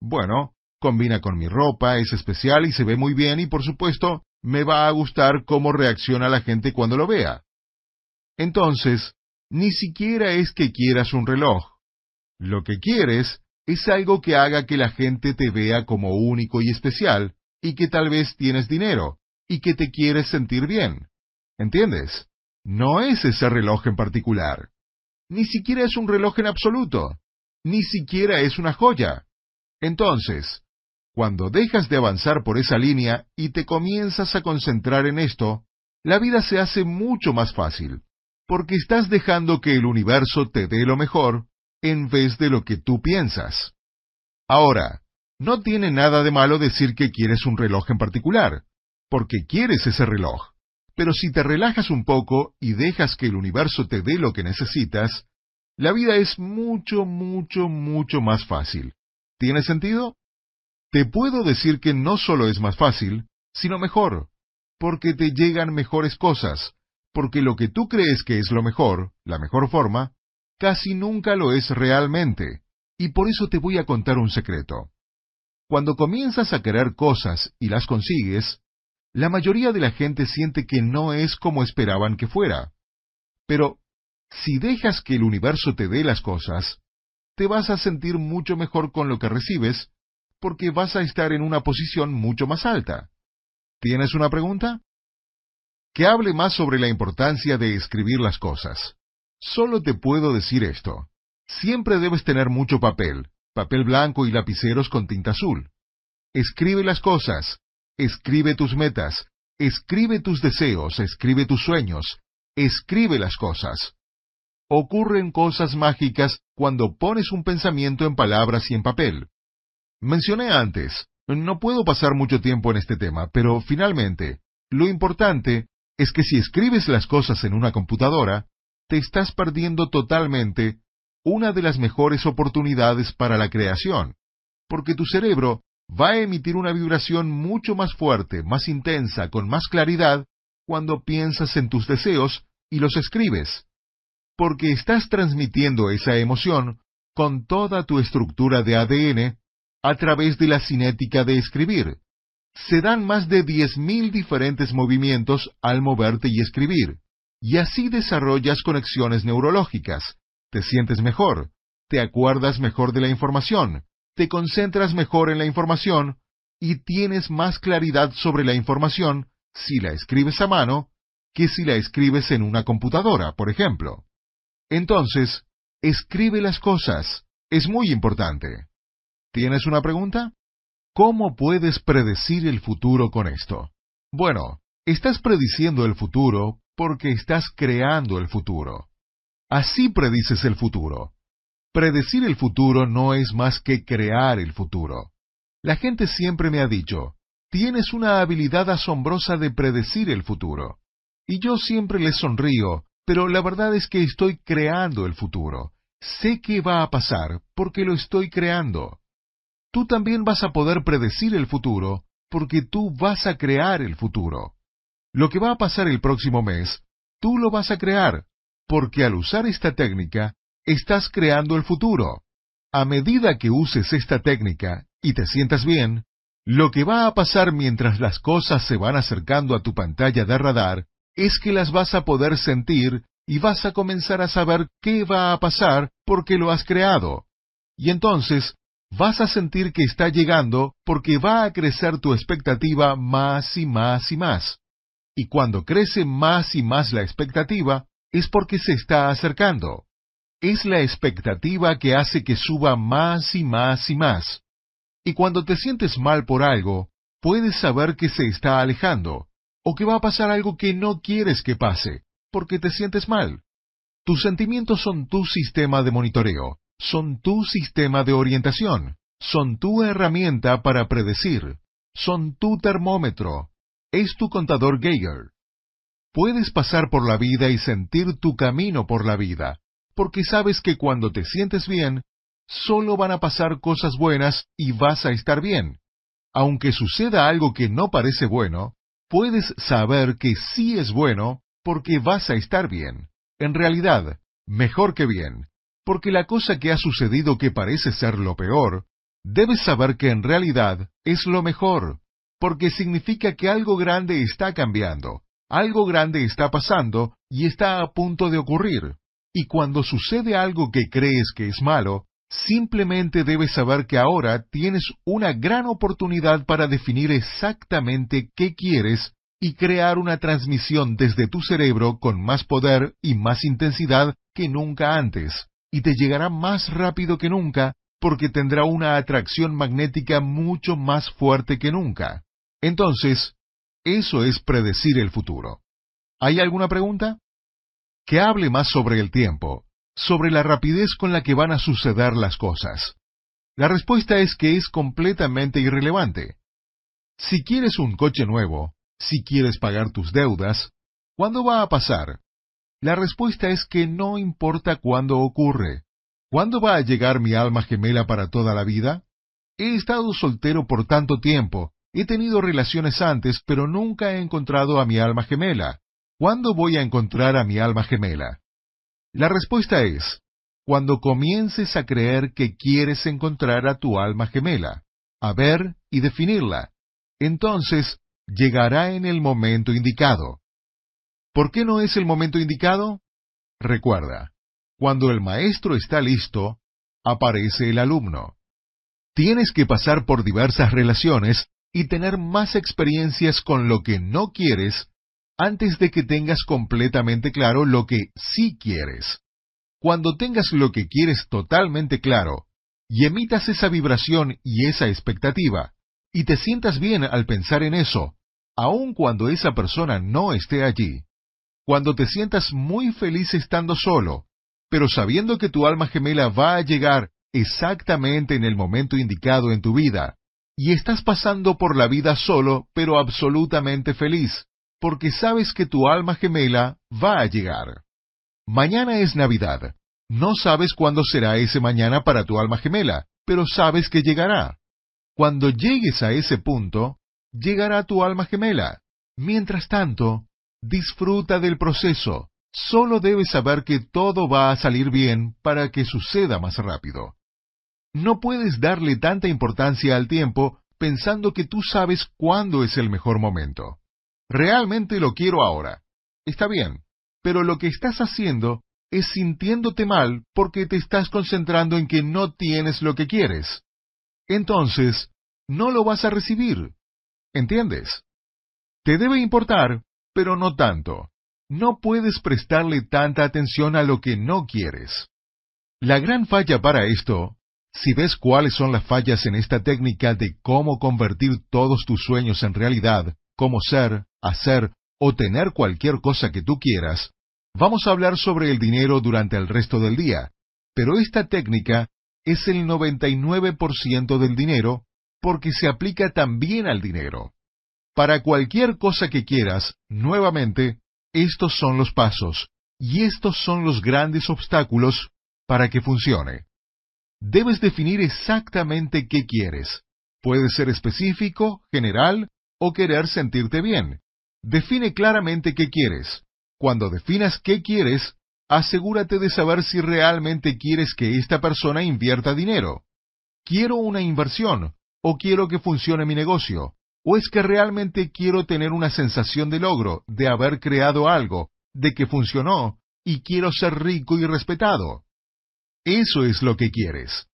Bueno, combina con mi ropa, es especial y se ve muy bien y por supuesto me va a gustar cómo reacciona la gente cuando lo vea. Entonces, ni siquiera es que quieras un reloj. Lo que quieres es algo que haga que la gente te vea como único y especial, y que tal vez tienes dinero, y que te quieres sentir bien. ¿Entiendes? No es ese reloj en particular. Ni siquiera es un reloj en absoluto. Ni siquiera es una joya. Entonces, cuando dejas de avanzar por esa línea y te comienzas a concentrar en esto, la vida se hace mucho más fácil, porque estás dejando que el universo te dé lo mejor en vez de lo que tú piensas. Ahora, no tiene nada de malo decir que quieres un reloj en particular, porque quieres ese reloj. Pero si te relajas un poco y dejas que el universo te dé lo que necesitas, la vida es mucho, mucho, mucho más fácil. ¿Tiene sentido? Te puedo decir que no solo es más fácil, sino mejor, porque te llegan mejores cosas, porque lo que tú crees que es lo mejor, la mejor forma, casi nunca lo es realmente, y por eso te voy a contar un secreto. Cuando comienzas a querer cosas y las consigues, la mayoría de la gente siente que no es como esperaban que fuera. Pero, si dejas que el universo te dé las cosas, te vas a sentir mucho mejor con lo que recibes porque vas a estar en una posición mucho más alta. ¿Tienes una pregunta? Que hable más sobre la importancia de escribir las cosas. Solo te puedo decir esto. Siempre debes tener mucho papel, papel blanco y lapiceros con tinta azul. Escribe las cosas, escribe tus metas, escribe tus deseos, escribe tus sueños, escribe las cosas. Ocurren cosas mágicas cuando pones un pensamiento en palabras y en papel. Mencioné antes, no puedo pasar mucho tiempo en este tema, pero finalmente, lo importante es que si escribes las cosas en una computadora, te estás perdiendo totalmente una de las mejores oportunidades para la creación, porque tu cerebro va a emitir una vibración mucho más fuerte, más intensa, con más claridad, cuando piensas en tus deseos y los escribes, porque estás transmitiendo esa emoción con toda tu estructura de ADN a través de la cinética de escribir. Se dan más de 10.000 diferentes movimientos al moverte y escribir, y así desarrollas conexiones neurológicas, te sientes mejor, te acuerdas mejor de la información, te concentras mejor en la información y tienes más claridad sobre la información si la escribes a mano que si la escribes en una computadora, por ejemplo. Entonces, escribe las cosas. Es muy importante. ¿Tienes una pregunta? ¿Cómo puedes predecir el futuro con esto? Bueno, estás prediciendo el futuro porque estás creando el futuro. Así predices el futuro. Predecir el futuro no es más que crear el futuro. La gente siempre me ha dicho, tienes una habilidad asombrosa de predecir el futuro. Y yo siempre les sonrío, pero la verdad es que estoy creando el futuro. Sé qué va a pasar porque lo estoy creando tú también vas a poder predecir el futuro, porque tú vas a crear el futuro. Lo que va a pasar el próximo mes, tú lo vas a crear, porque al usar esta técnica, estás creando el futuro. A medida que uses esta técnica y te sientas bien, lo que va a pasar mientras las cosas se van acercando a tu pantalla de radar es que las vas a poder sentir y vas a comenzar a saber qué va a pasar porque lo has creado. Y entonces vas a sentir que está llegando porque va a crecer tu expectativa más y más y más. Y cuando crece más y más la expectativa, es porque se está acercando. Es la expectativa que hace que suba más y más y más. Y cuando te sientes mal por algo, puedes saber que se está alejando, o que va a pasar algo que no quieres que pase, porque te sientes mal. Tus sentimientos son tu sistema de monitoreo, son tu sistema de orientación, son tu herramienta para predecir, son tu termómetro, es tu contador Geiger. Puedes pasar por la vida y sentir tu camino por la vida, porque sabes que cuando te sientes bien, solo van a pasar cosas buenas y vas a estar bien. Aunque suceda algo que no parece bueno, puedes saber que sí es bueno porque vas a estar bien. En realidad, mejor que bien, porque la cosa que ha sucedido que parece ser lo peor, debes saber que en realidad es lo mejor, porque significa que algo grande está cambiando, algo grande está pasando y está a punto de ocurrir. Y cuando sucede algo que crees que es malo, simplemente debes saber que ahora tienes una gran oportunidad para definir exactamente qué quieres y crear una transmisión desde tu cerebro con más poder y más intensidad que nunca antes, y te llegará más rápido que nunca porque tendrá una atracción magnética mucho más fuerte que nunca. Entonces, eso es predecir el futuro. ¿Hay alguna pregunta? Que hable más sobre el tiempo, sobre la rapidez con la que van a suceder las cosas. La respuesta es que es completamente irrelevante. Si quieres un coche nuevo, si quieres pagar tus deudas, ¿cuándo va a pasar? La respuesta es que no importa cuándo ocurre. ¿Cuándo va a llegar mi alma gemela para toda la vida? He estado soltero por tanto tiempo, he tenido relaciones antes, pero nunca he encontrado a mi alma gemela. ¿Cuándo voy a encontrar a mi alma gemela? La respuesta es, cuando comiences a creer que quieres encontrar a tu alma gemela, a ver y definirla. Entonces, llegará en el momento indicado. ¿Por qué no es el momento indicado? Recuerda, cuando el maestro está listo, aparece el alumno. Tienes que pasar por diversas relaciones y tener más experiencias con lo que no quieres antes de que tengas completamente claro lo que sí quieres. Cuando tengas lo que quieres totalmente claro y emitas esa vibración y esa expectativa, y te sientas bien al pensar en eso, aun cuando esa persona no esté allí, cuando te sientas muy feliz estando solo, pero sabiendo que tu alma gemela va a llegar exactamente en el momento indicado en tu vida, y estás pasando por la vida solo, pero absolutamente feliz, porque sabes que tu alma gemela va a llegar. Mañana es Navidad. No sabes cuándo será ese mañana para tu alma gemela, pero sabes que llegará. Cuando llegues a ese punto, llegará tu alma gemela. Mientras tanto, disfruta del proceso. Solo debes saber que todo va a salir bien para que suceda más rápido. No puedes darle tanta importancia al tiempo pensando que tú sabes cuándo es el mejor momento. Realmente lo quiero ahora. Está bien, pero lo que estás haciendo es sintiéndote mal porque te estás concentrando en que no tienes lo que quieres. Entonces, no lo vas a recibir. ¿Entiendes? Te debe importar, pero no tanto. No puedes prestarle tanta atención a lo que no quieres. La gran falla para esto, si ves cuáles son las fallas en esta técnica de cómo convertir todos tus sueños en realidad, cómo ser, hacer o tener cualquier cosa que tú quieras, vamos a hablar sobre el dinero durante el resto del día. Pero esta técnica es el 99% del dinero porque se aplica también al dinero. Para cualquier cosa que quieras, nuevamente, estos son los pasos y estos son los grandes obstáculos para que funcione. Debes definir exactamente qué quieres. Puede ser específico, general o querer sentirte bien. Define claramente qué quieres. Cuando definas qué quieres, asegúrate de saber si realmente quieres que esta persona invierta dinero. Quiero una inversión, o quiero que funcione mi negocio, o es que realmente quiero tener una sensación de logro, de haber creado algo, de que funcionó, y quiero ser rico y respetado. Eso es lo que quieres.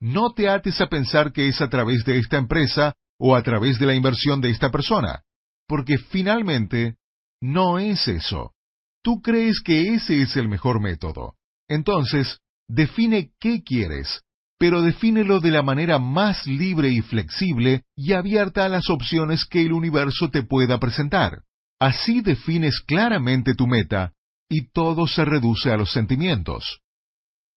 No te ates a pensar que es a través de esta empresa o a través de la inversión de esta persona, porque finalmente no es eso. Tú crees que ese es el mejor método. Entonces, define qué quieres, pero defínelo de la manera más libre y flexible y abierta a las opciones que el universo te pueda presentar. Así defines claramente tu meta y todo se reduce a los sentimientos.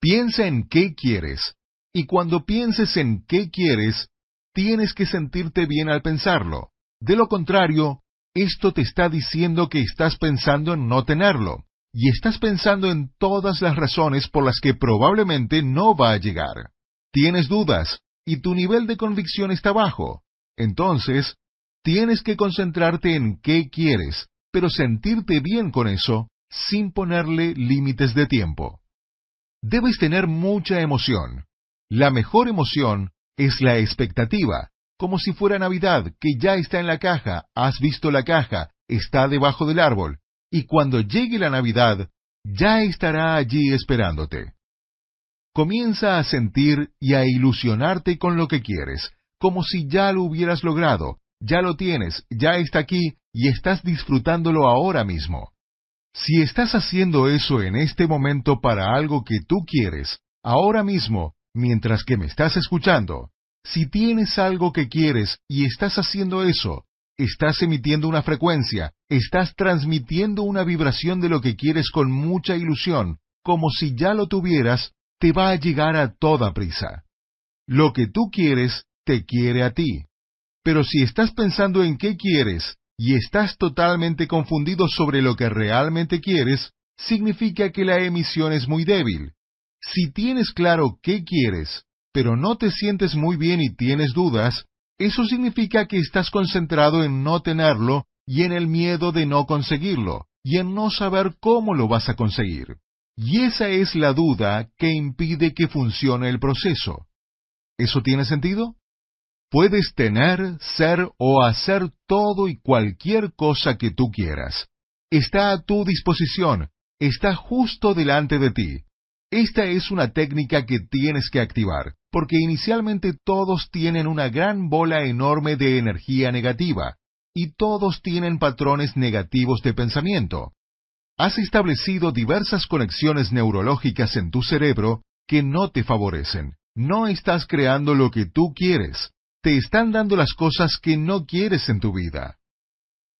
Piensa en qué quieres, y cuando pienses en qué quieres, tienes que sentirte bien al pensarlo. De lo contrario, esto te está diciendo que estás pensando en no tenerlo, y estás pensando en todas las razones por las que probablemente no va a llegar. Tienes dudas, y tu nivel de convicción está bajo. Entonces, tienes que concentrarte en qué quieres, pero sentirte bien con eso, sin ponerle límites de tiempo. Debes tener mucha emoción. La mejor emoción es la expectativa, como si fuera Navidad, que ya está en la caja, has visto la caja, está debajo del árbol, y cuando llegue la Navidad, ya estará allí esperándote. Comienza a sentir y a ilusionarte con lo que quieres, como si ya lo hubieras logrado, ya lo tienes, ya está aquí y estás disfrutándolo ahora mismo. Si estás haciendo eso en este momento para algo que tú quieres, ahora mismo, mientras que me estás escuchando, si tienes algo que quieres y estás haciendo eso, estás emitiendo una frecuencia, estás transmitiendo una vibración de lo que quieres con mucha ilusión, como si ya lo tuvieras, te va a llegar a toda prisa. Lo que tú quieres, te quiere a ti. Pero si estás pensando en qué quieres y estás totalmente confundido sobre lo que realmente quieres, significa que la emisión es muy débil. Si tienes claro qué quieres, pero no te sientes muy bien y tienes dudas, eso significa que estás concentrado en no tenerlo y en el miedo de no conseguirlo, y en no saber cómo lo vas a conseguir. Y esa es la duda que impide que funcione el proceso. ¿Eso tiene sentido? Puedes tener, ser o hacer todo y cualquier cosa que tú quieras. Está a tu disposición, está justo delante de ti. Esta es una técnica que tienes que activar, porque inicialmente todos tienen una gran bola enorme de energía negativa, y todos tienen patrones negativos de pensamiento. Has establecido diversas conexiones neurológicas en tu cerebro que no te favorecen. No estás creando lo que tú quieres, te están dando las cosas que no quieres en tu vida.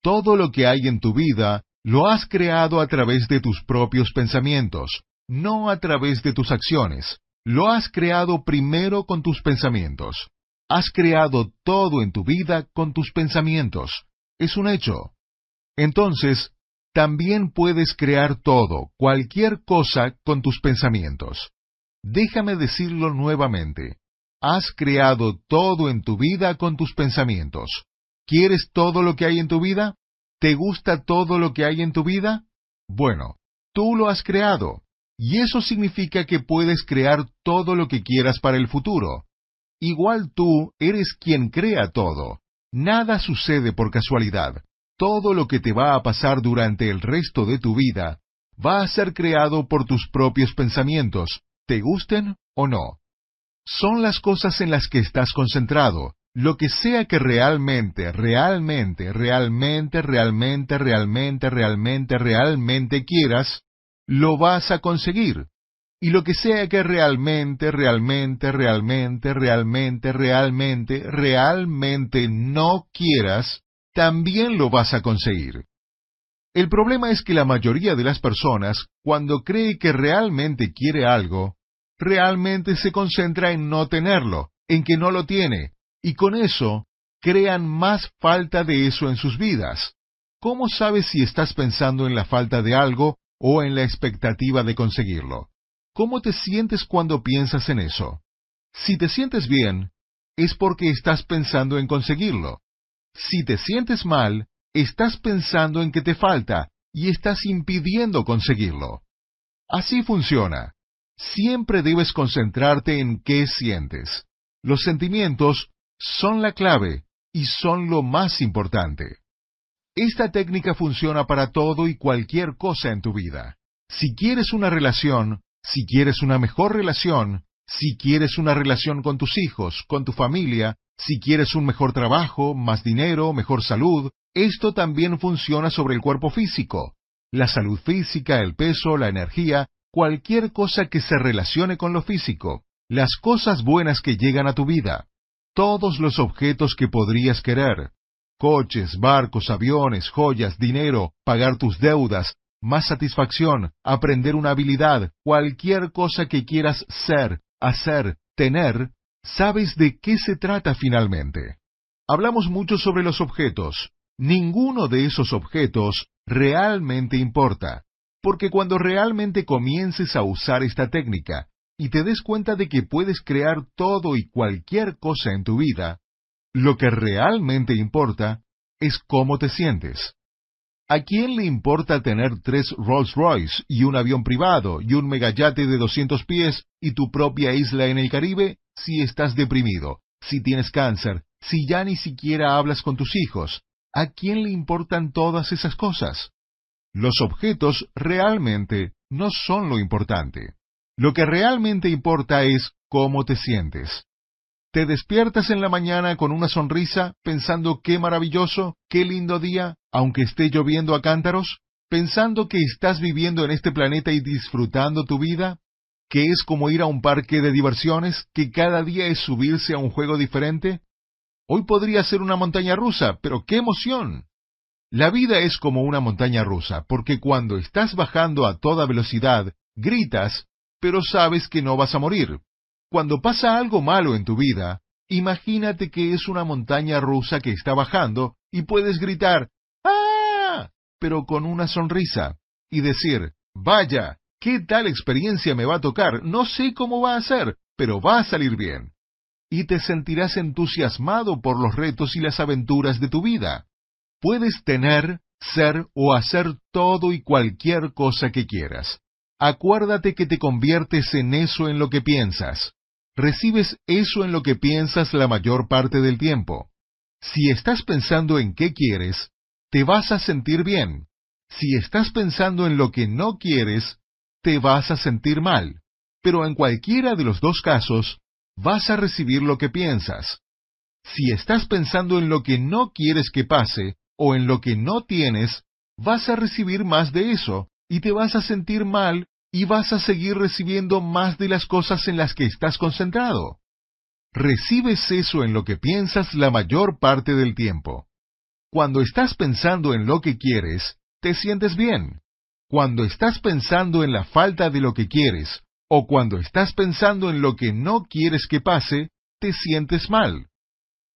Todo lo que hay en tu vida lo has creado a través de tus propios pensamientos, no a través de tus acciones. Lo has creado primero con tus pensamientos. Has creado todo en tu vida con tus pensamientos. Es un hecho. Entonces, también puedes crear todo, cualquier cosa, con tus pensamientos. Déjame decirlo nuevamente. Has creado todo en tu vida con tus pensamientos. ¿Quieres todo lo que hay en tu vida? ¿Te gusta todo lo que hay en tu vida? Bueno, tú lo has creado. Y eso significa que puedes crear todo lo que quieras para el futuro. Igual tú eres quien crea todo. Nada sucede por casualidad. Todo lo que te va a pasar durante el resto de tu vida va a ser creado por tus propios pensamientos, te gusten o no son las cosas en las que estás concentrado. Lo que sea que realmente, realmente, realmente, realmente, realmente, realmente, realmente quieras, lo vas a conseguir. Y lo que sea que realmente, realmente, realmente, realmente, realmente, realmente no quieras, también lo vas a conseguir. El problema es que la mayoría de las personas, cuando cree que realmente quiere algo, realmente se concentra en no tenerlo, en que no lo tiene, y con eso crean más falta de eso en sus vidas. ¿Cómo sabes si estás pensando en la falta de algo o en la expectativa de conseguirlo? ¿Cómo te sientes cuando piensas en eso? Si te sientes bien, es porque estás pensando en conseguirlo. Si te sientes mal, estás pensando en que te falta y estás impidiendo conseguirlo. Así funciona. Siempre debes concentrarte en qué sientes. Los sentimientos son la clave y son lo más importante. Esta técnica funciona para todo y cualquier cosa en tu vida. Si quieres una relación, si quieres una mejor relación, si quieres una relación con tus hijos, con tu familia, si quieres un mejor trabajo, más dinero, mejor salud, esto también funciona sobre el cuerpo físico. la salud física, el peso, la energía, cualquier cosa que se relacione con lo físico, las cosas buenas que llegan a tu vida, todos los objetos que podrías querer, coches, barcos, aviones, joyas, dinero, pagar tus deudas, más satisfacción, aprender una habilidad, cualquier cosa que quieras ser, hacer, tener, sabes de qué se trata finalmente. Hablamos mucho sobre los objetos. Ninguno de esos objetos realmente importa, porque cuando realmente comiences a usar esta técnica y te des cuenta de que puedes crear todo y cualquier cosa en tu vida, lo que realmente importa es cómo te sientes. ¿A quién le importa tener tres Rolls Royce y un avión privado y un megayate de 200 pies y tu propia isla en el Caribe si estás deprimido, si tienes cáncer, si ya ni siquiera hablas con tus hijos? ¿A quién le importan todas esas cosas? Los objetos realmente no son lo importante. Lo que realmente importa es cómo te sientes. ¿Te despiertas en la mañana con una sonrisa, pensando qué maravilloso, qué lindo día, aunque esté lloviendo a cántaros? ¿Pensando que estás viviendo en este planeta y disfrutando tu vida? ¿Que es como ir a un parque de diversiones, que cada día es subirse a un juego diferente? Hoy podría ser una montaña rusa, pero ¡qué emoción! La vida es como una montaña rusa, porque cuando estás bajando a toda velocidad, gritas, pero sabes que no vas a morir. Cuando pasa algo malo en tu vida, imagínate que es una montaña rusa que está bajando y puedes gritar ¡Ah! pero con una sonrisa y decir Vaya, ¿qué tal experiencia me va a tocar? No sé cómo va a ser, pero va a salir bien. Y te sentirás entusiasmado por los retos y las aventuras de tu vida. Puedes tener, ser o hacer todo y cualquier cosa que quieras. Acuérdate que te conviertes en eso en lo que piensas recibes eso en lo que piensas la mayor parte del tiempo. Si estás pensando en qué quieres, te vas a sentir bien. Si estás pensando en lo que no quieres, te vas a sentir mal. Pero en cualquiera de los dos casos, vas a recibir lo que piensas. Si estás pensando en lo que no quieres que pase o en lo que no tienes, vas a recibir más de eso y te vas a sentir mal y vas a seguir recibiendo más de las cosas en las que estás concentrado. Recibes eso en lo que piensas la mayor parte del tiempo. Cuando estás pensando en lo que quieres, te sientes bien. Cuando estás pensando en la falta de lo que quieres, o cuando estás pensando en lo que no quieres que pase, te sientes mal.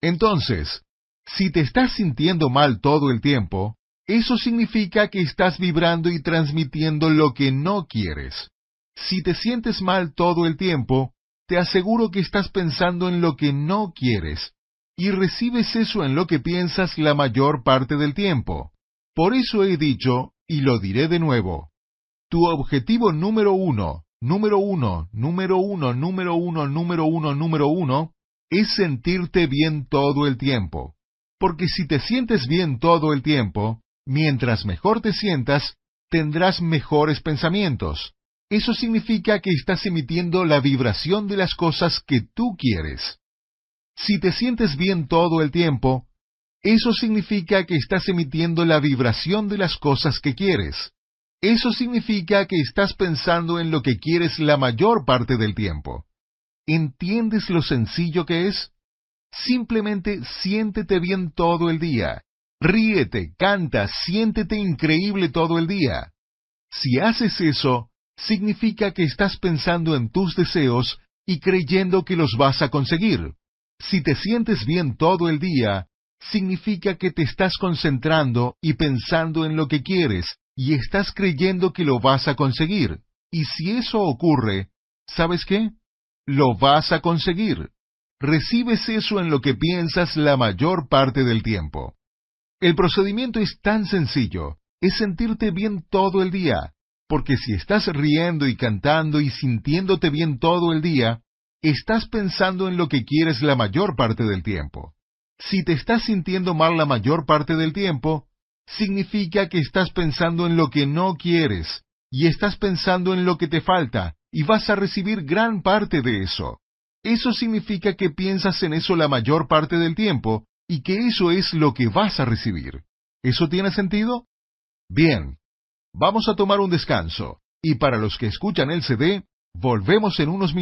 Entonces, si te estás sintiendo mal todo el tiempo, eso significa que estás vibrando y transmitiendo lo que no quieres. Si te sientes mal todo el tiempo, te aseguro que estás pensando en lo que no quieres, y recibes eso en lo que piensas la mayor parte del tiempo. Por eso he dicho, y lo diré de nuevo, tu objetivo número uno, número uno, número uno, número uno, número uno, número uno, es sentirte bien todo el tiempo. Porque si te sientes bien todo el tiempo, Mientras mejor te sientas, tendrás mejores pensamientos. Eso significa que estás emitiendo la vibración de las cosas que tú quieres. Si te sientes bien todo el tiempo, eso significa que estás emitiendo la vibración de las cosas que quieres. Eso significa que estás pensando en lo que quieres la mayor parte del tiempo. ¿Entiendes lo sencillo que es? Simplemente siéntete bien todo el día Ríete, canta, siéntete increíble todo el día. Si haces eso, significa que estás pensando en tus deseos y creyendo que los vas a conseguir. Si te sientes bien todo el día, significa que te estás concentrando y pensando en lo que quieres y estás creyendo que lo vas a conseguir. Y si eso ocurre, ¿sabes qué? Lo vas a conseguir. Recibes eso en lo que piensas la mayor parte del tiempo. El procedimiento es tan sencillo, es sentirte bien todo el día, porque si estás riendo y cantando y sintiéndote bien todo el día, estás pensando en lo que quieres la mayor parte del tiempo. Si te estás sintiendo mal la mayor parte del tiempo, significa que estás pensando en lo que no quieres, y estás pensando en lo que te falta, y vas a recibir gran parte de eso. Eso significa que piensas en eso la mayor parte del tiempo, y que eso es lo que vas a recibir. ¿Eso tiene sentido? Bien. Vamos a tomar un descanso, y para los que escuchan el CD, volvemos en unos minutos.